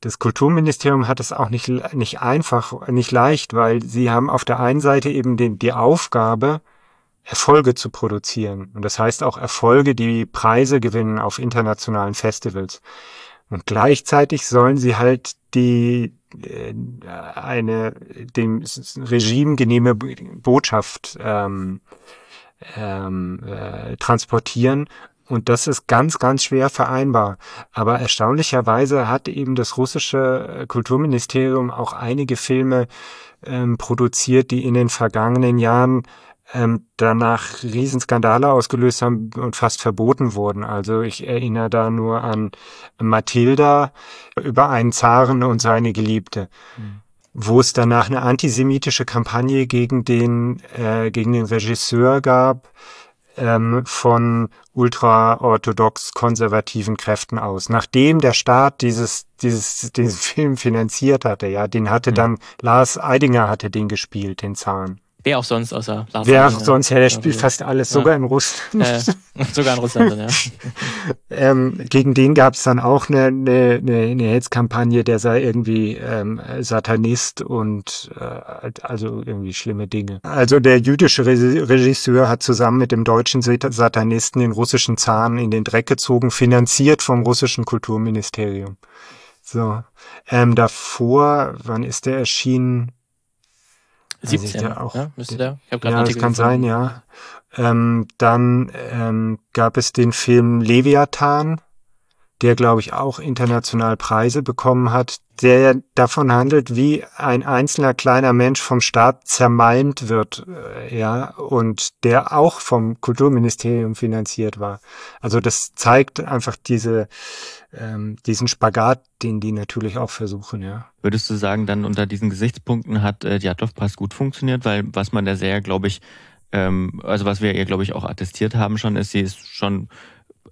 S3: das Kulturministerium hat es auch nicht, nicht einfach, nicht leicht, weil sie haben auf der einen Seite eben den, die Aufgabe, Erfolge zu produzieren. Und das heißt auch Erfolge, die Preise gewinnen auf internationalen Festivals. Und gleichzeitig sollen sie halt die eine dem Regime genehme Botschaft ähm, ähm, äh, transportieren und das ist ganz, ganz schwer vereinbar. Aber erstaunlicherweise hat eben das russische äh, Kulturministerium auch einige Filme ähm, produziert, die in den vergangenen Jahren ähm, danach Riesenskandale ausgelöst haben und fast verboten wurden. Also ich erinnere da nur an Mathilda über einen Zaren und seine Geliebte. Mhm. wo es danach eine antisemitische Kampagne gegen den, äh, gegen den Regisseur gab, ähm, von ultraorthodox konservativen Kräften aus. Nachdem der Staat dieses, dieses, diesen Film finanziert hatte, ja, den hatte mhm. dann Lars Eidinger hatte den gespielt, den Zahn.
S2: Wer auch sonst außer
S3: Lars Wer auch sonst, ja, der spielt fast alles, sogar in Russland.
S2: Äh, sogar in Russland, ja.
S3: ähm, gegen den gab es dann auch eine, eine, eine Hetzkampagne, der sei irgendwie ähm, Satanist und äh, also irgendwie schlimme Dinge. Also der jüdische Regisseur hat zusammen mit dem deutschen Satanisten den russischen Zahn in den Dreck gezogen, finanziert vom russischen Kulturministerium. So. Ähm, davor, wann ist der erschienen?
S2: 17, also auch, ja, müsste der?
S3: Ich ja, das kann sein, ja. Ähm, dann ähm, gab es den Film Leviathan, der, glaube ich, auch international Preise bekommen hat, der davon handelt, wie ein einzelner kleiner Mensch vom Staat zermalmt wird, äh, ja, und der auch vom Kulturministerium finanziert war. Also das zeigt einfach diese, ähm, diesen Spagat, den die natürlich auch versuchen, ja.
S1: Würdest du sagen, dann unter diesen Gesichtspunkten hat äh, Djatlov-Pass gut funktioniert, weil was man da sehr, glaube ich, ähm, also was wir ihr, glaube ich, auch attestiert haben schon, ist, sie ist schon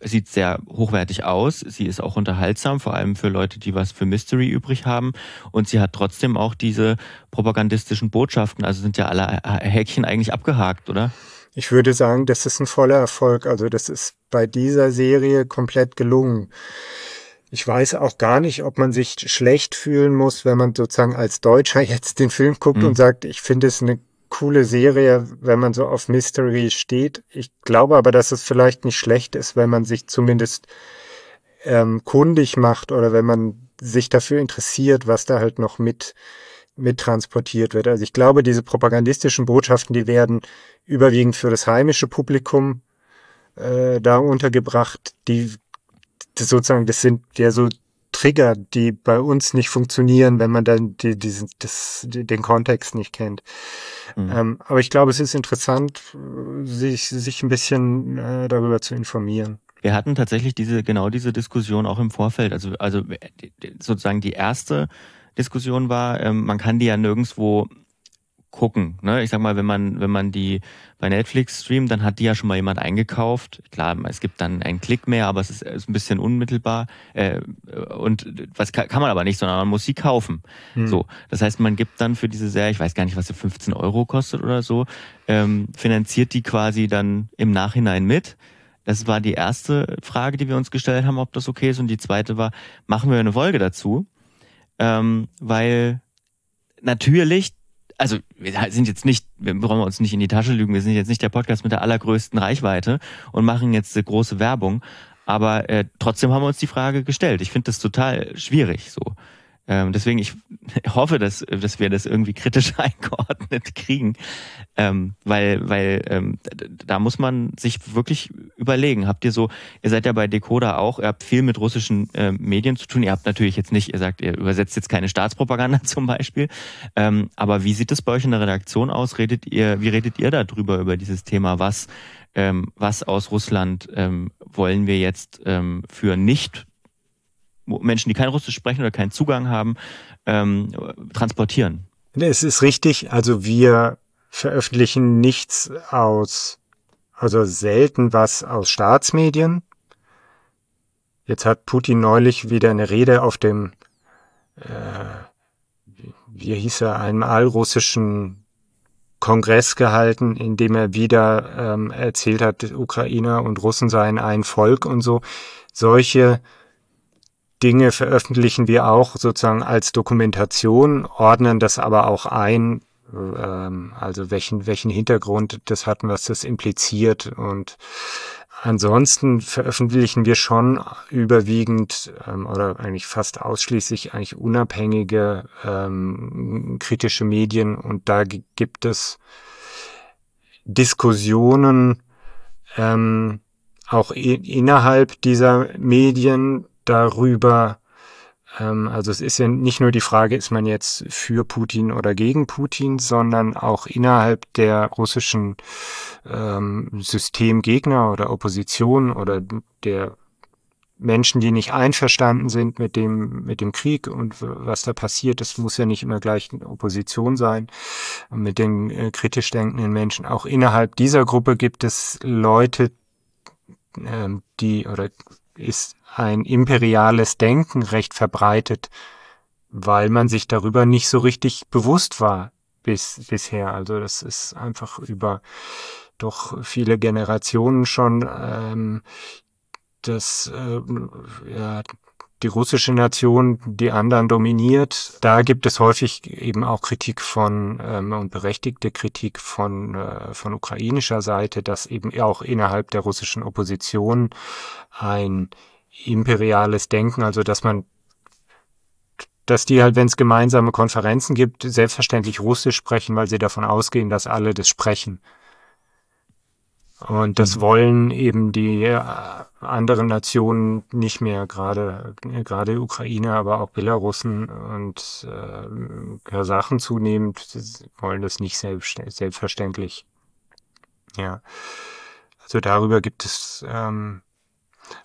S1: sieht sehr hochwertig aus. Sie ist auch unterhaltsam, vor allem für Leute, die was für Mystery übrig haben. Und sie hat trotzdem auch diese propagandistischen Botschaften. Also sind ja alle Häkchen eigentlich abgehakt, oder?
S3: Ich würde sagen, das ist ein voller Erfolg. Also das ist bei dieser Serie komplett gelungen. Ich weiß auch gar nicht, ob man sich schlecht fühlen muss, wenn man sozusagen als Deutscher jetzt den Film guckt mhm. und sagt, ich finde es eine coole Serie, wenn man so auf Mystery steht. Ich glaube aber, dass es vielleicht nicht schlecht ist, wenn man sich zumindest ähm, kundig macht oder wenn man sich dafür interessiert, was da halt noch mit mit transportiert wird. Also ich glaube, diese propagandistischen Botschaften, die werden überwiegend für das heimische Publikum äh, da untergebracht. Die das sozusagen, das sind ja so Trigger, die bei uns nicht funktionieren, wenn man dann die, diesen, das, den Kontext nicht kennt. Mhm. Ähm, aber ich glaube, es ist interessant, sich, sich ein bisschen äh, darüber zu informieren.
S1: Wir hatten tatsächlich diese, genau diese Diskussion auch im Vorfeld. Also, also sozusagen die erste Diskussion war, ähm, man kann die ja nirgendwo gucken. Ne? Ich sag mal, wenn man, wenn man die bei Netflix streamt, dann hat die ja schon mal jemand eingekauft. Klar, es gibt dann einen Klick mehr, aber es ist, ist ein bisschen unmittelbar. Äh, und was kann, kann, man aber nicht, sondern man muss sie kaufen. Hm. So, das heißt, man gibt dann für diese Serie, ich weiß gar nicht, was sie 15 Euro kostet oder so, ähm, finanziert die quasi dann im Nachhinein mit. Das war die erste Frage, die wir uns gestellt haben, ob das okay ist. Und die zweite war, machen wir eine Folge dazu? Ähm, weil natürlich also wir sind jetzt nicht, wir brauchen uns nicht in die Tasche lügen, wir sind jetzt nicht der Podcast mit der allergrößten Reichweite und machen jetzt große Werbung. Aber äh, trotzdem haben wir uns die Frage gestellt. Ich finde das total schwierig so. Ähm, deswegen, ich hoffe, dass, dass wir das irgendwie kritisch eingeordnet kriegen, ähm, weil, weil ähm, da muss man sich wirklich überlegen. Habt ihr so, ihr seid ja bei Decoder auch, ihr habt viel mit russischen äh, Medien zu tun. Ihr habt natürlich jetzt nicht, ihr sagt, ihr übersetzt jetzt keine Staatspropaganda zum Beispiel, ähm, aber wie sieht es bei euch in der Redaktion aus? Redet ihr, wie redet ihr darüber, über dieses Thema? Was, ähm, was aus Russland ähm, wollen wir jetzt ähm, für nicht Menschen, die kein Russisch sprechen oder keinen Zugang haben, ähm, transportieren.
S3: Es ist richtig. Also wir veröffentlichen nichts aus, also selten was aus Staatsmedien. Jetzt hat Putin neulich wieder eine Rede auf dem, äh, wie hieß er, einem allrussischen Kongress gehalten, in dem er wieder ähm, erzählt hat, Ukrainer und Russen seien ein Volk und so. Solche Dinge veröffentlichen wir auch sozusagen als Dokumentation, ordnen das aber auch ein, ähm, also welchen, welchen Hintergrund das hat, was das impliziert. Und Ansonsten veröffentlichen wir schon überwiegend ähm, oder eigentlich fast ausschließlich eigentlich unabhängige ähm, kritische Medien. Und da gibt es Diskussionen ähm, auch innerhalb dieser Medien darüber, ähm, also es ist ja nicht nur die Frage, ist man jetzt für Putin oder gegen Putin, sondern auch innerhalb der russischen ähm, Systemgegner oder Opposition oder der Menschen, die nicht einverstanden sind mit dem, mit dem Krieg und was da passiert. Das muss ja nicht immer gleich eine Opposition sein. Mit den äh, kritisch denkenden Menschen. Auch innerhalb dieser Gruppe gibt es Leute, äh, die, oder ist ein imperiales Denken recht verbreitet, weil man sich darüber nicht so richtig bewusst war bis, bisher. Also das ist einfach über doch viele Generationen schon ähm, dass äh, ja, die russische Nation die anderen dominiert. Da gibt es häufig eben auch Kritik von ähm, und berechtigte Kritik von, äh, von ukrainischer Seite, dass eben auch innerhalb der russischen Opposition ein imperiales Denken, also dass man dass die halt, wenn es gemeinsame Konferenzen gibt, selbstverständlich Russisch sprechen, weil sie davon ausgehen, dass alle das sprechen. Und das mhm. wollen eben die äh, anderen Nationen nicht mehr, gerade gerade Ukraine, aber auch Belarusen und äh, Kasachen zunehmend wollen das nicht selbst, selbstverständlich. Ja, also darüber gibt es, ähm,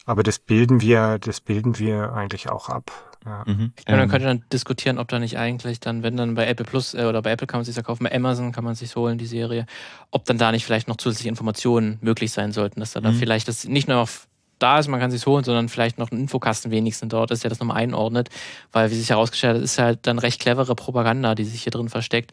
S3: aber das bilden wir, das bilden wir eigentlich auch ab.
S2: Ja. Mhm. Ja, man ähm. könnte dann diskutieren, ob da nicht eigentlich dann, wenn dann bei Apple Plus äh, oder bei Apple kann man sich ja kaufen, bei Amazon kann man sich holen, die Serie, ob dann da nicht vielleicht noch zusätzliche Informationen möglich sein sollten, dass da mhm. dann vielleicht das nicht nur auf da ist, man kann sich holen, sondern vielleicht noch ein Infokasten wenigstens dort ist, der das nochmal einordnet, weil wie sich herausgestellt hat, ist halt dann recht clevere Propaganda, die sich hier drin versteckt,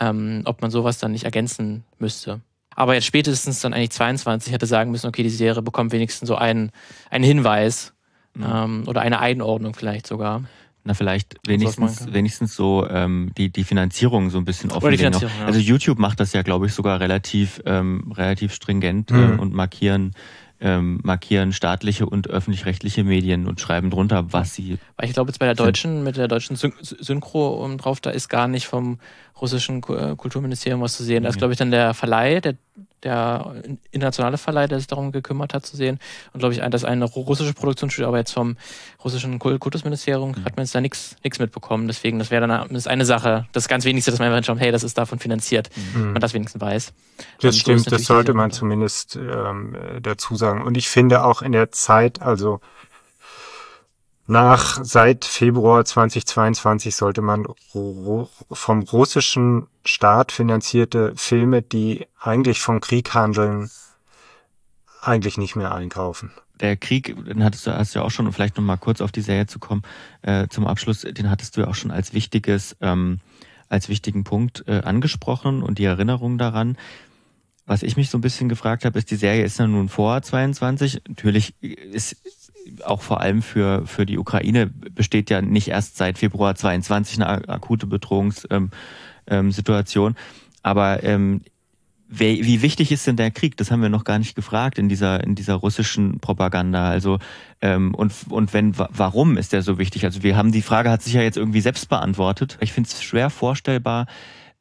S2: ähm, ob man sowas dann nicht ergänzen müsste. Aber jetzt spätestens dann eigentlich 22 hätte sagen müssen, okay, die Serie bekommt wenigstens so einen, einen Hinweis, Mhm. Ähm, oder eine Einordnung vielleicht sogar.
S1: Na, vielleicht wenigstens, wenigstens so ähm, die, die Finanzierung so ein bisschen offenlegen. Ja. Also YouTube macht das ja, glaube ich, sogar relativ, ähm, relativ stringent mhm. äh, und markieren ähm, markieren staatliche und öffentlich-rechtliche Medien und schreiben drunter, was sie.
S2: Weil ich glaube, jetzt bei der deutschen, mit der deutschen Synchro um drauf, da ist gar nicht vom russischen äh, Kulturministerium was zu sehen. Da ist, glaube ich, dann der Verleih, der der internationale Verleih, der sich darum gekümmert hat, zu sehen. Und glaube ich, das eine russische Produktionsstudio, aber jetzt vom russischen Kultusministerium mhm. hat man jetzt da nichts mitbekommen. Deswegen, das wäre dann das eine Sache, das ganz wenigste, dass man einfach schaut, hey, das ist davon finanziert, mhm. man das wenigstens weiß.
S3: Das Und stimmt, das sollte man zumindest ähm, dazu sagen. Und ich finde auch in der Zeit, also nach seit Februar 2022 sollte man vom russischen Staat finanzierte Filme, die eigentlich vom Krieg handeln, eigentlich nicht mehr einkaufen.
S1: Der Krieg, den hattest du, hast ja auch schon, um vielleicht nochmal kurz auf die Serie zu kommen, äh, zum Abschluss, den hattest du ja auch schon als wichtiges, ähm, als wichtigen Punkt äh, angesprochen und die Erinnerung daran. Was ich mich so ein bisschen gefragt habe, ist, die Serie ist ja nun vor 22. Natürlich ist auch vor allem für, für die Ukraine besteht ja nicht erst seit Februar 22 eine akute Bedrohungssituation. Ähm, ähm, Aber ähm, wie, wichtig ist denn der Krieg? Das haben wir noch gar nicht gefragt in dieser, in dieser russischen Propaganda. Also, ähm, und, und wenn, warum ist der so wichtig? Also, wir haben die Frage hat sich ja jetzt irgendwie selbst beantwortet. Ich finde es schwer vorstellbar,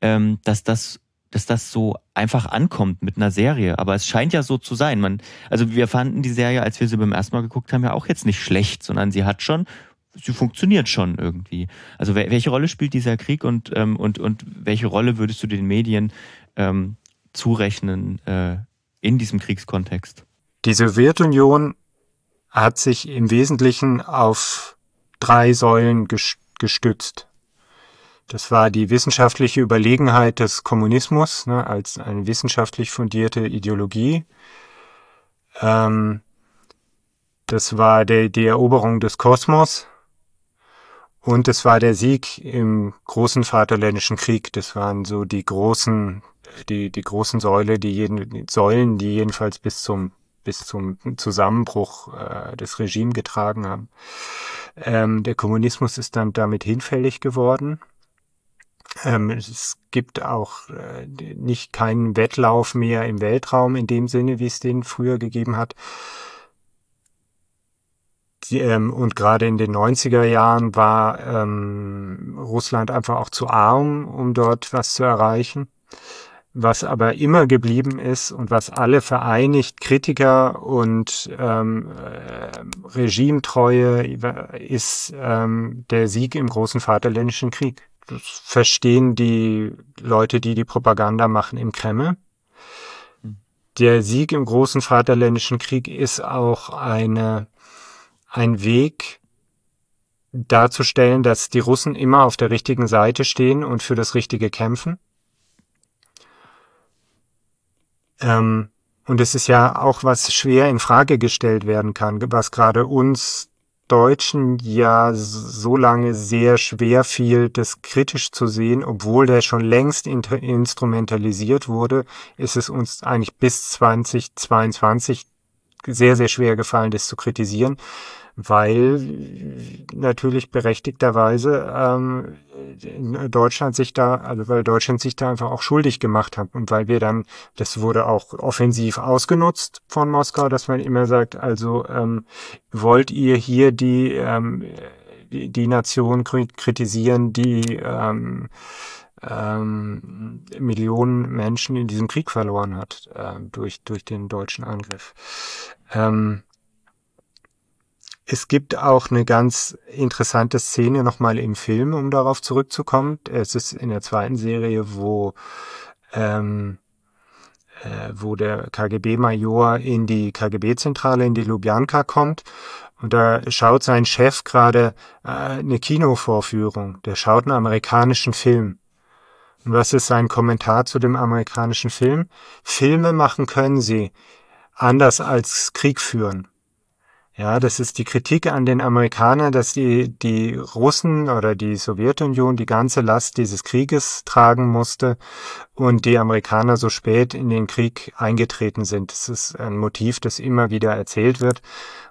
S1: ähm, dass das dass das so einfach ankommt mit einer Serie. Aber es scheint ja so zu sein. Man, also wir fanden die Serie, als wir sie beim ersten Mal geguckt haben, ja auch jetzt nicht schlecht, sondern sie hat schon, sie funktioniert schon irgendwie. Also welche Rolle spielt dieser Krieg und, ähm, und, und welche Rolle würdest du den Medien ähm, zurechnen äh, in diesem Kriegskontext?
S3: Die Sowjetunion hat sich im Wesentlichen auf drei Säulen gestützt. Das war die wissenschaftliche Überlegenheit des Kommunismus ne, als eine wissenschaftlich fundierte Ideologie. Ähm, das war der, die Eroberung des Kosmos und es war der Sieg im großen Vaterländischen Krieg. Das waren so die großen, die, die großen Säule, die jeden, Säulen, die jedenfalls bis zum bis zum Zusammenbruch äh, des Regimes getragen haben. Ähm, der Kommunismus ist dann damit hinfällig geworden. Ähm, es gibt auch äh, nicht keinen Wettlauf mehr im Weltraum in dem Sinne, wie es den früher gegeben hat. Die, ähm, und gerade in den 90er Jahren war ähm, Russland einfach auch zu arm, um dort was zu erreichen. Was aber immer geblieben ist und was alle vereinigt, Kritiker und ähm, äh, Regimetreue, ist ähm, der Sieg im großen Vaterländischen Krieg das verstehen die Leute, die die Propaganda machen im Kreml. Der Sieg im großen Vaterländischen Krieg ist auch eine, ein Weg darzustellen, dass die Russen immer auf der richtigen Seite stehen und für das Richtige kämpfen. Ähm, und es ist ja auch was schwer in Frage gestellt werden kann, was gerade uns Deutschen ja so lange sehr schwer fiel, das kritisch zu sehen, obwohl der schon längst instrumentalisiert wurde, ist es uns eigentlich bis 2022 sehr, sehr schwer gefallen, das zu kritisieren weil natürlich berechtigterweise ähm, Deutschland sich da, also weil Deutschland sich da einfach auch schuldig gemacht hat und weil wir dann, das wurde auch offensiv ausgenutzt von Moskau, dass man immer sagt, also ähm, wollt ihr hier die ähm, die, Nation kritisieren, die ähm, ähm, Millionen Menschen in diesem Krieg verloren hat äh, durch durch den deutschen Angriff. Ähm, es gibt auch eine ganz interessante Szene nochmal im Film, um darauf zurückzukommen. Es ist in der zweiten Serie, wo, ähm, äh, wo der KGB-Major in die KGB-Zentrale, in die Lubjanka kommt. Und da schaut sein Chef gerade äh, eine Kinovorführung. Der schaut einen amerikanischen Film. Und was ist sein Kommentar zu dem amerikanischen Film? Filme machen können sie, anders als Krieg führen. Ja, das ist die Kritik an den Amerikanern, dass die, die Russen oder die Sowjetunion die ganze Last dieses Krieges tragen musste und die Amerikaner so spät in den Krieg eingetreten sind. Das ist ein Motiv, das immer wieder erzählt wird,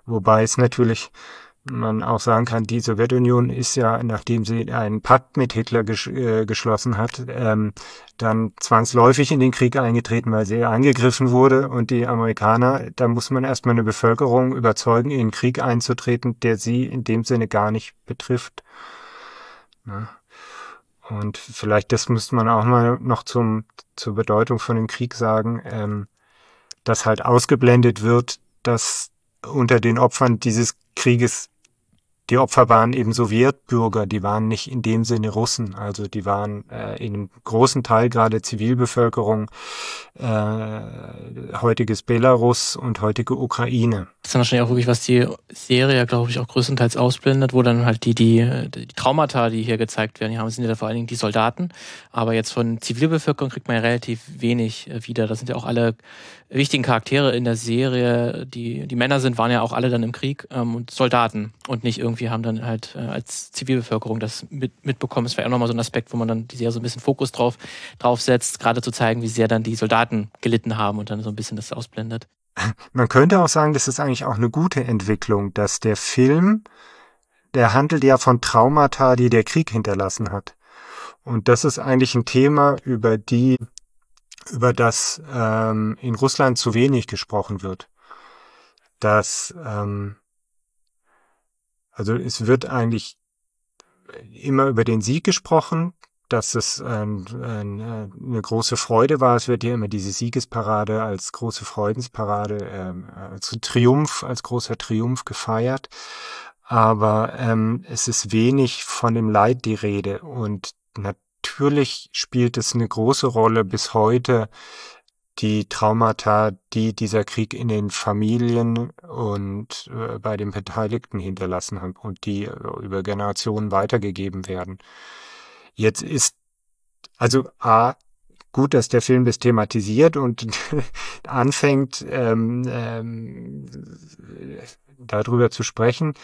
S3: wobei es natürlich man auch sagen kann, die Sowjetunion ist ja, nachdem sie einen Pakt mit Hitler ges äh, geschlossen hat, ähm, dann zwangsläufig in den Krieg eingetreten, weil sie angegriffen wurde. Und die Amerikaner, da muss man erstmal eine Bevölkerung überzeugen, in den Krieg einzutreten, der sie in dem Sinne gar nicht betrifft. Ja. Und vielleicht das müsste man auch mal noch zum, zur Bedeutung von dem Krieg sagen, ähm, dass halt ausgeblendet wird, dass unter den Opfern dieses Krieges die Opfer waren eben Sowjetbürger, die waren nicht in dem Sinne Russen, also die waren äh, in einem großen Teil gerade Zivilbevölkerung, äh, heutiges Belarus und heutige Ukraine.
S2: Das ist dann wahrscheinlich auch wirklich, was die Serie, glaube ich, auch größtenteils ausblendet, wo dann halt die, die, die Traumata, die hier gezeigt werden, haben, sind ja vor allen Dingen die Soldaten, aber jetzt von Zivilbevölkerung kriegt man ja relativ wenig äh, wieder. Das sind ja auch alle wichtigen Charaktere in der Serie. Die, die Männer sind, waren ja auch alle dann im Krieg ähm, und Soldaten und nicht irgendwie haben dann halt äh, als Zivilbevölkerung das mit, mitbekommen. Es wäre auch nochmal so ein Aspekt, wo man dann die Serie so ein bisschen Fokus drauf, drauf setzt, gerade zu zeigen, wie sehr dann die Soldaten gelitten haben und dann so ein bisschen das ausblendet.
S3: Man könnte auch sagen, das ist eigentlich auch eine gute Entwicklung, dass der Film, der handelt ja von Traumata, die der Krieg hinterlassen hat. Und das ist eigentlich ein Thema, über die über das ähm, in Russland zu wenig gesprochen wird. Dass, ähm, also es wird eigentlich immer über den Sieg gesprochen, dass es ein, ein, eine große Freude war. Es wird ja immer diese Siegesparade als große Freudensparade, ähm, als Triumph, als großer Triumph gefeiert. Aber ähm, es ist wenig von dem Leid die Rede. Und natürlich spielt es eine große Rolle bis heute, die Traumata, die dieser Krieg in den Familien und äh, bei den Beteiligten hinterlassen hat und die äh, über Generationen weitergegeben werden. Jetzt ist also A, gut, dass der Film das thematisiert und anfängt, ähm, ähm, darüber zu sprechen.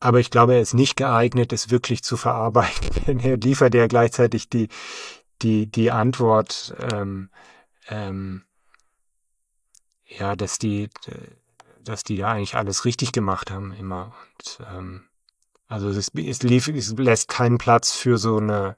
S3: Aber ich glaube, er ist nicht geeignet, es wirklich zu verarbeiten. Denn er liefert ja gleichzeitig die, die, die Antwort, ähm, ähm, ja, dass die, dass die da eigentlich alles richtig gemacht haben immer. Und, ähm, also es, es, lief, es lässt keinen Platz für so eine,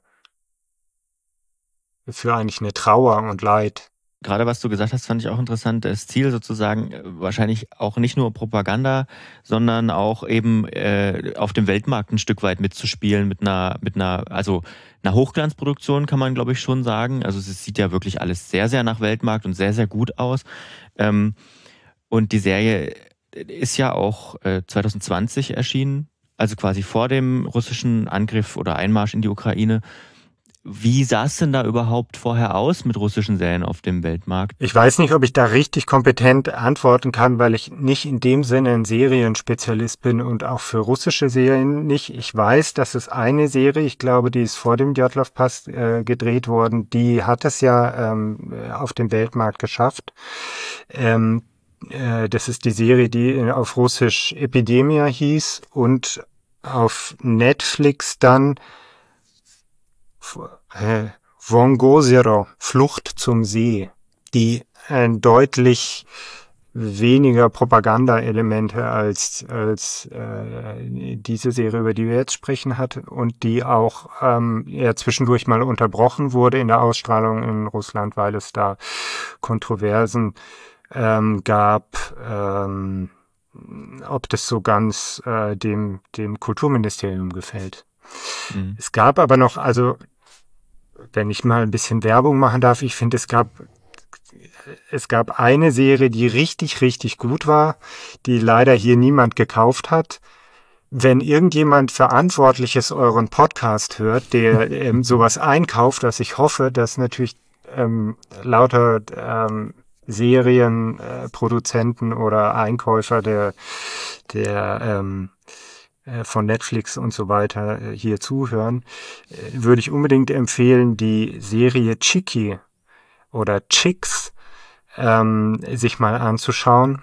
S3: für eigentlich eine Trauer und Leid
S1: gerade was du gesagt hast, fand ich auch interessant. Das Ziel sozusagen äh, wahrscheinlich auch nicht nur Propaganda, sondern auch eben äh, auf dem Weltmarkt ein Stück weit mitzuspielen mit einer, mit einer, also einer Hochglanzproduktion kann man glaube ich schon sagen. Also es sieht ja wirklich alles sehr, sehr nach Weltmarkt und sehr, sehr gut aus. Ähm, und die Serie ist ja auch äh, 2020 erschienen, also quasi vor dem russischen Angriff oder Einmarsch in die Ukraine wie sah es denn da überhaupt vorher aus mit russischen Serien auf dem Weltmarkt?
S3: Ich weiß nicht, ob ich da richtig kompetent antworten kann, weil ich nicht in dem Sinne ein Serienspezialist bin und auch für russische Serien nicht. Ich weiß, dass es eine Serie, ich glaube, die ist vor dem Djatlov Pass äh, gedreht worden, die hat es ja ähm, auf dem Weltmarkt geschafft. Ähm, äh, das ist die Serie, die auf Russisch Epidemia hieß und auf Netflix dann äh, Vongosero, Flucht zum See, die ein deutlich weniger Propaganda-Elemente als, als äh, diese Serie, über die wir jetzt sprechen, hat und die auch ähm, ja zwischendurch mal unterbrochen wurde in der Ausstrahlung in Russland, weil es da Kontroversen ähm, gab, ähm, ob das so ganz äh, dem, dem Kulturministerium gefällt. Mhm. Es gab aber noch, also wenn ich mal ein bisschen Werbung machen darf, ich finde, es gab es gab eine Serie, die richtig, richtig gut war, die leider hier niemand gekauft hat. Wenn irgendjemand Verantwortliches euren Podcast hört, der ähm, sowas einkauft, was ich hoffe, dass natürlich ähm, lauter ähm, Serienproduzenten äh, oder Einkäufer der, der ähm, äh, von Netflix und so weiter äh, hier zuhören, äh, würde ich unbedingt empfehlen, die Serie Chicky oder Chicks ähm, sich mal anzuschauen.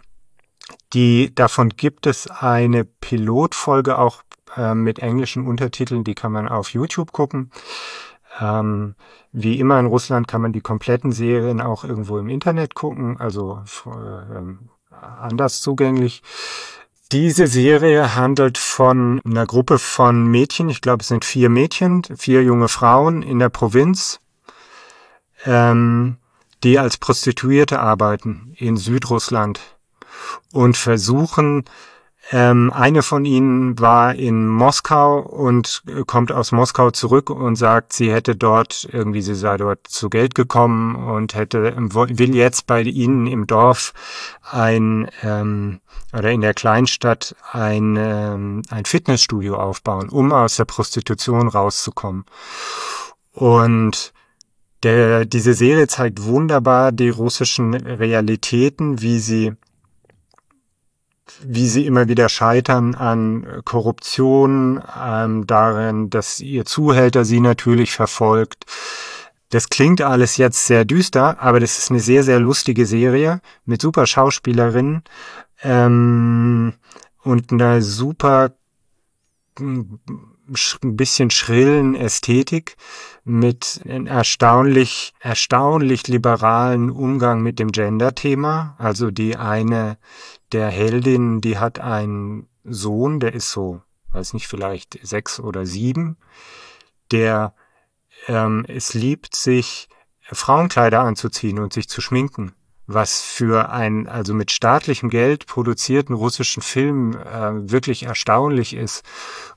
S3: Die, davon gibt es eine Pilotfolge auch äh, mit englischen Untertiteln, die kann man auf YouTube gucken. Ähm, wie immer in Russland kann man die kompletten Serien auch irgendwo im Internet gucken, also äh, anders zugänglich. Diese Serie handelt von einer Gruppe von Mädchen, ich glaube es sind vier Mädchen, vier junge Frauen in der Provinz, ähm, die als Prostituierte arbeiten in Südrussland und versuchen ähm, eine von ihnen war in Moskau und äh, kommt aus Moskau zurück und sagt, sie hätte dort irgendwie, sie sei dort zu Geld gekommen und hätte will jetzt bei ihnen im Dorf ein ähm, oder in der Kleinstadt ein ähm, ein Fitnessstudio aufbauen, um aus der Prostitution rauszukommen. Und der, diese Serie zeigt wunderbar die russischen Realitäten, wie sie wie sie immer wieder scheitern an Korruption, ähm, darin, dass ihr Zuhälter sie natürlich verfolgt. Das klingt alles jetzt sehr düster, aber das ist eine sehr, sehr lustige Serie mit super Schauspielerinnen ähm, und einer super ein bisschen schrillen Ästhetik mit einem erstaunlich, erstaunlich liberalen Umgang mit dem Gender-Thema. Also die eine der Heldin, die hat einen Sohn, der ist so, weiß nicht, vielleicht sechs oder sieben, der ähm, es liebt, sich Frauenkleider anzuziehen und sich zu schminken was für einen also mit staatlichem Geld produzierten russischen Film äh, wirklich erstaunlich ist.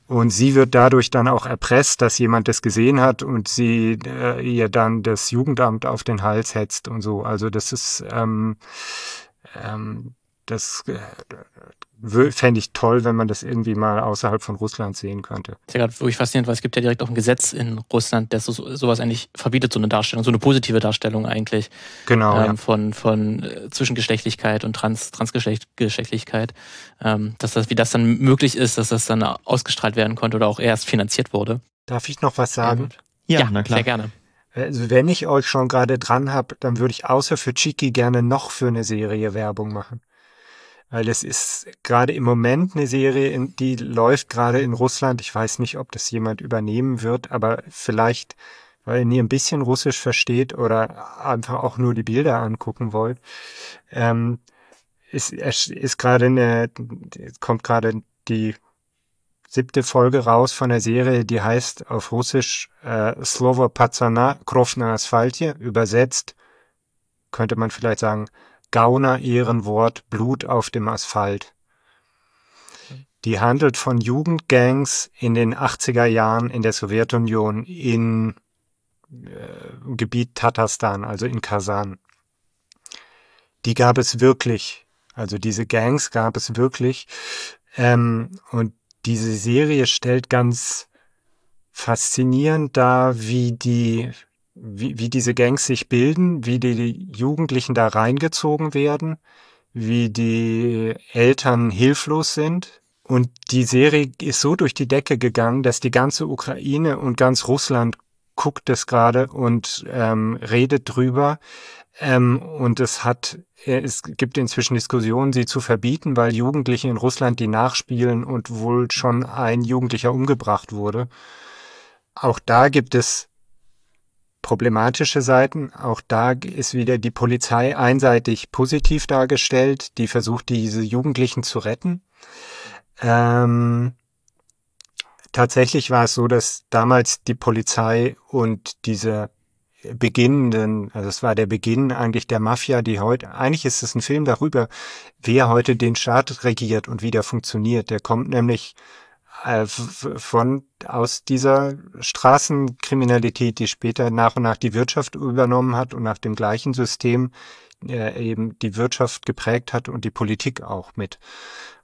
S3: Und sie wird dadurch dann auch erpresst, dass jemand das gesehen hat und sie äh, ihr dann das Jugendamt auf den Hals hetzt und so. Also das ist ähm, ähm, das äh, fände ich toll, wenn man das irgendwie mal außerhalb von Russland sehen könnte.
S2: Das ist ja gerade wirklich faszinierend, weil es gibt ja direkt auch ein Gesetz in Russland, das so, sowas eigentlich verbietet, so eine Darstellung, so eine positive Darstellung eigentlich.
S3: Genau. Ähm,
S2: ja. Von, von äh, Zwischengeschlechtlichkeit und Trans, Transgeschlechtlichkeit. Ähm, dass das, wie das dann möglich ist, dass das dann ausgestrahlt werden konnte oder auch erst finanziert wurde.
S3: Darf ich noch was sagen?
S2: Ja, ja na klar. Sehr gerne.
S3: Also wenn ich euch schon gerade dran habe, dann würde ich außer für Chiki gerne noch für eine Serie Werbung machen weil das ist gerade im Moment eine Serie, die läuft gerade in Russland. Ich weiß nicht, ob das jemand übernehmen wird, aber vielleicht, weil ihr ein bisschen Russisch versteht oder einfach auch nur die Bilder angucken wollt, ähm, ist, ist gerade eine, kommt gerade die siebte Folge raus von der Serie, die heißt auf Russisch äh, Slovo Pazana Krov na Asphalte, übersetzt könnte man vielleicht sagen Gauner-Ehrenwort Blut auf dem Asphalt. Die handelt von Jugendgangs in den 80er Jahren in der Sowjetunion in äh, Gebiet Tatarstan, also in Kasan. Die gab es wirklich. Also diese Gangs gab es wirklich. Ähm, und diese Serie stellt ganz faszinierend da, wie die, wie, wie diese Gangs sich bilden, wie die, Jugendlichen da reingezogen werden, wie die Eltern hilflos sind. Und die Serie ist so durch die Decke gegangen, dass die ganze Ukraine und ganz Russland guckt es gerade und ähm, redet drüber. Ähm, und es hat, äh, es gibt inzwischen Diskussionen, sie zu verbieten, weil Jugendliche in Russland die nachspielen und wohl schon ein Jugendlicher umgebracht wurde. Auch da gibt es problematische Seiten. Auch da ist wieder die Polizei einseitig positiv dargestellt, die versucht, diese Jugendlichen zu retten. Ähm, tatsächlich war es so, dass damals die Polizei und diese beginnenden, also es war der Beginn eigentlich der Mafia, die heute, eigentlich ist es ein Film darüber, wer heute den Staat regiert und wie der funktioniert. Der kommt nämlich äh, von aus dieser Straßenkriminalität, die später nach und nach die Wirtschaft übernommen hat und nach dem gleichen System äh, eben die Wirtschaft geprägt hat und die Politik auch mit.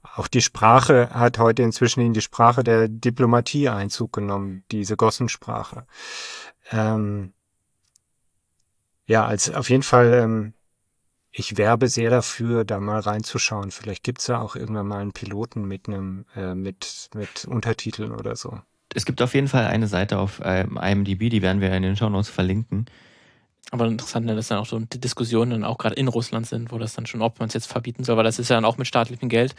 S3: Auch die Sprache hat heute inzwischen in die Sprache der Diplomatie Einzug genommen, diese Gossensprache. Ähm, ja, als auf jeden Fall, ähm, ich werbe sehr dafür, da mal reinzuschauen. Vielleicht gibt's ja auch irgendwann mal einen Piloten mit einem, äh, mit, mit Untertiteln oder so.
S1: Es gibt auf jeden Fall eine Seite auf ähm, IMDb, die werden wir in den Show Notes verlinken.
S2: Aber interessant, dass dann auch so die Diskussionen dann auch gerade in Russland sind, wo das dann schon, ob man es jetzt verbieten soll, weil das ist ja dann auch mit staatlichem Geld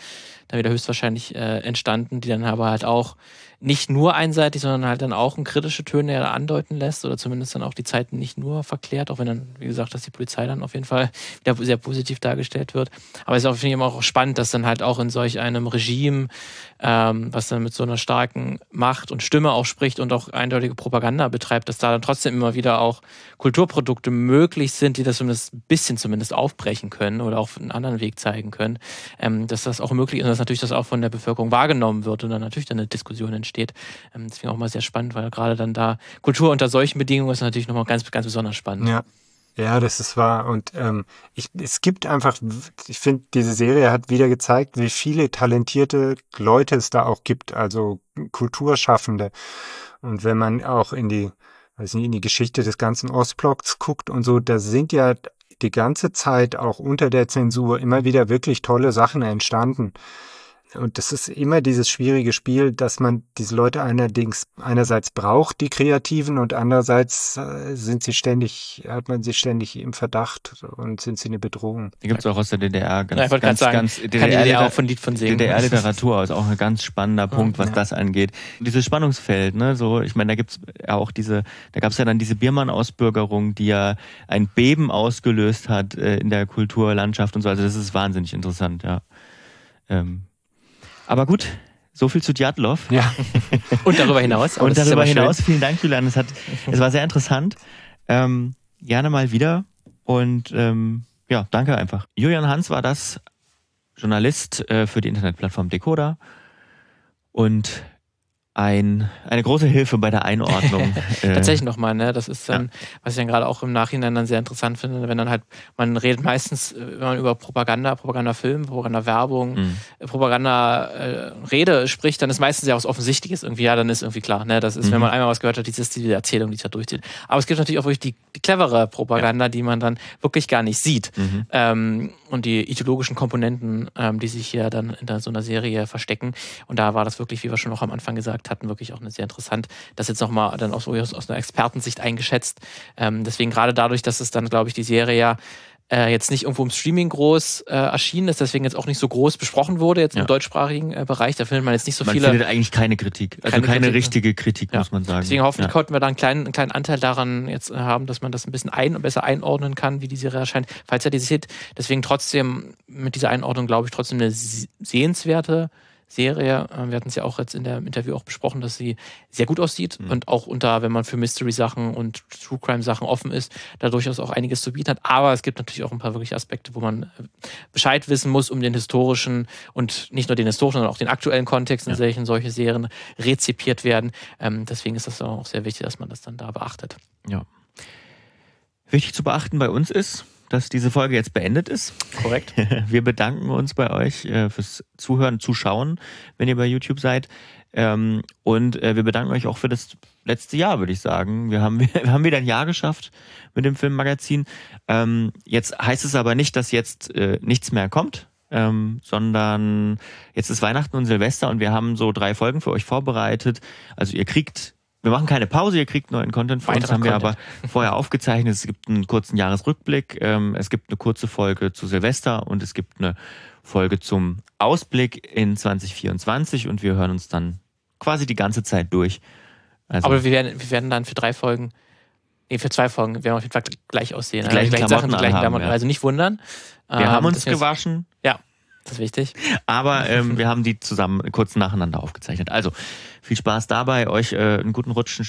S2: dann wieder höchstwahrscheinlich äh, entstanden, die dann aber halt auch nicht nur einseitig, sondern halt dann auch ein kritische Töne andeuten lässt oder zumindest dann auch die Zeiten nicht nur verklärt, auch wenn dann, wie gesagt, dass die Polizei dann auf jeden Fall wieder sehr positiv dargestellt wird. Aber es ist auf jeden Fall auch spannend, dass dann halt auch in solch einem Regime, ähm, was dann mit so einer starken Macht und Stimme auch spricht und auch eindeutige Propaganda betreibt, dass da dann trotzdem immer wieder auch Kulturprodukte möglich sind, die das zumindest ein bisschen zumindest aufbrechen können oder auch einen anderen Weg zeigen können, ähm, dass das auch möglich ist und dass natürlich das auch von der Bevölkerung wahrgenommen wird und dann natürlich dann eine Diskussion entsteht entsteht. Ähm, deswegen auch mal sehr spannend, weil gerade dann da Kultur unter solchen Bedingungen ist natürlich nochmal ganz, ganz besonders spannend.
S3: Ja. Ja, das ist wahr. Und ähm, ich, es gibt einfach, ich finde, diese Serie hat wieder gezeigt, wie viele talentierte Leute es da auch gibt, also Kulturschaffende. Und wenn man auch in die, weiß nicht, in die Geschichte des ganzen Ostblocks guckt und so, da sind ja die ganze Zeit auch unter der Zensur immer wieder wirklich tolle Sachen entstanden. Und das ist immer dieses schwierige Spiel, dass man diese Leute allerdings einerseits braucht, die Kreativen, und andererseits äh, sind sie ständig, hat man sie ständig im Verdacht und sind sie eine Bedrohung.
S1: Die gibt es auch aus der DDR.
S2: Ganz, ja, ich ganz, sagen, ganz DDR, DDR auch von Lied von singen.
S1: DDR-Literatur ist auch ein ganz spannender Punkt, was ja. das angeht. Dieses Spannungsfeld, ne, so, ich meine, da gibt's ja auch diese, da gab es ja dann diese Biermann-Ausbürgerung, die ja ein Beben ausgelöst hat äh, in der Kulturlandschaft und so. Also das ist wahnsinnig interessant, ja. Ähm, aber gut, so viel zu Djatlov.
S2: Ja. Und darüber hinaus.
S1: Und darüber hinaus. Schön. Vielen Dank, Julian. Es, hat, es war sehr interessant. Ähm, gerne mal wieder. Und ähm, ja, danke einfach. Julian Hans war das Journalist äh, für die Internetplattform Decoder. Und ein, eine große Hilfe bei der Einordnung.
S2: Äh, Tatsächlich nochmal, ne? Das ist dann, ja. was ich dann gerade auch im Nachhinein dann sehr interessant finde, wenn dann halt, man redet meistens, wenn man über Propaganda, Propagandafilm, Propagandawerbung, mhm. Propaganda-Rede äh, spricht, dann ist meistens ja was Offensichtliches irgendwie, ja, dann ist irgendwie klar, ne? Das ist, mhm. wenn man einmal was gehört hat, dieses, diese Erzählung, die da durchzieht. Aber es gibt natürlich auch wirklich die, die clevere Propaganda, ja. die man dann wirklich gar nicht sieht. Mhm. Ähm, und die ideologischen Komponenten, ähm, die sich hier dann in so einer Serie verstecken. Und da war das wirklich, wie wir schon noch am Anfang gesagt hatten, wirklich auch eine sehr interessant, das jetzt nochmal dann auch so aus, aus einer Expertensicht eingeschätzt. Ähm, deswegen gerade dadurch, dass es dann, glaube ich, die Serie ja äh, jetzt nicht irgendwo im Streaming groß äh, erschienen ist, deswegen jetzt auch nicht so groß besprochen wurde, jetzt ja. im deutschsprachigen äh, Bereich. Da findet man jetzt nicht so
S1: man
S2: viele.
S1: Man findet eigentlich keine Kritik. Also keine, keine Kritik, richtige Kritik, ja. muss man sagen.
S2: Deswegen hoffentlich ja. konnten wir da einen kleinen, einen kleinen Anteil daran jetzt äh, haben, dass man das ein bisschen ein, besser einordnen kann, wie die Serie erscheint. Falls ihr die seht, deswegen trotzdem mit dieser Einordnung, glaube ich, trotzdem eine sehenswerte Serie. Ähm, wir hatten es ja auch jetzt in der Interview auch besprochen, dass sie sehr gut aussieht mhm. und auch unter, wenn man für Mystery-Sachen und True Crime-Sachen offen ist, da durchaus auch einiges zu bieten hat. Aber es gibt natürlich auch ein paar wirkliche Aspekte, wo man äh, Bescheid wissen muss um den historischen und nicht nur den historischen, sondern auch den aktuellen Kontext, in ja. welchen solche Serien rezipiert werden. Ähm, deswegen ist das auch sehr wichtig, dass man das dann da beachtet.
S1: Ja. Wichtig zu beachten bei uns ist, dass diese Folge jetzt beendet ist.
S2: Korrekt.
S1: Wir bedanken uns bei euch äh, fürs Zuhören, Zuschauen, wenn ihr bei YouTube seid. Ähm, und äh, wir bedanken euch auch für das letzte Jahr, würde ich sagen. Wir haben, wir haben wieder ein Jahr geschafft mit dem Filmmagazin. Ähm, jetzt heißt es aber nicht, dass jetzt äh, nichts mehr kommt. Ähm, sondern jetzt ist Weihnachten und Silvester und wir haben so drei Folgen für euch vorbereitet. Also ihr kriegt wir machen keine Pause, ihr kriegt neuen Content. Für uns haben wir aber vorher aufgezeichnet. Es gibt einen kurzen Jahresrückblick, ähm, es gibt eine kurze Folge zu Silvester und es gibt eine Folge zum Ausblick in 2024 und wir hören uns dann quasi die ganze Zeit durch.
S2: Also aber wir werden, wir werden dann für drei Folgen, nee, für zwei Folgen, wir werden auf jeden Fall gleich aussehen.
S1: Die gleichen, also, gleichen Sachen, die gleichen
S2: Klamotten, ja. Also nicht wundern.
S1: Wir ähm, haben uns gewaschen.
S2: Ja, das ist wichtig.
S1: Aber ähm, wir haben die zusammen kurz nacheinander aufgezeichnet. Also viel Spaß dabei, euch äh, einen guten Rutschen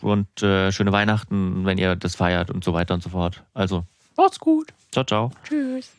S1: und äh, schöne Weihnachten, wenn ihr das feiert und so weiter und so fort. Also
S2: macht's gut.
S1: Ciao, ciao.
S2: Tschüss.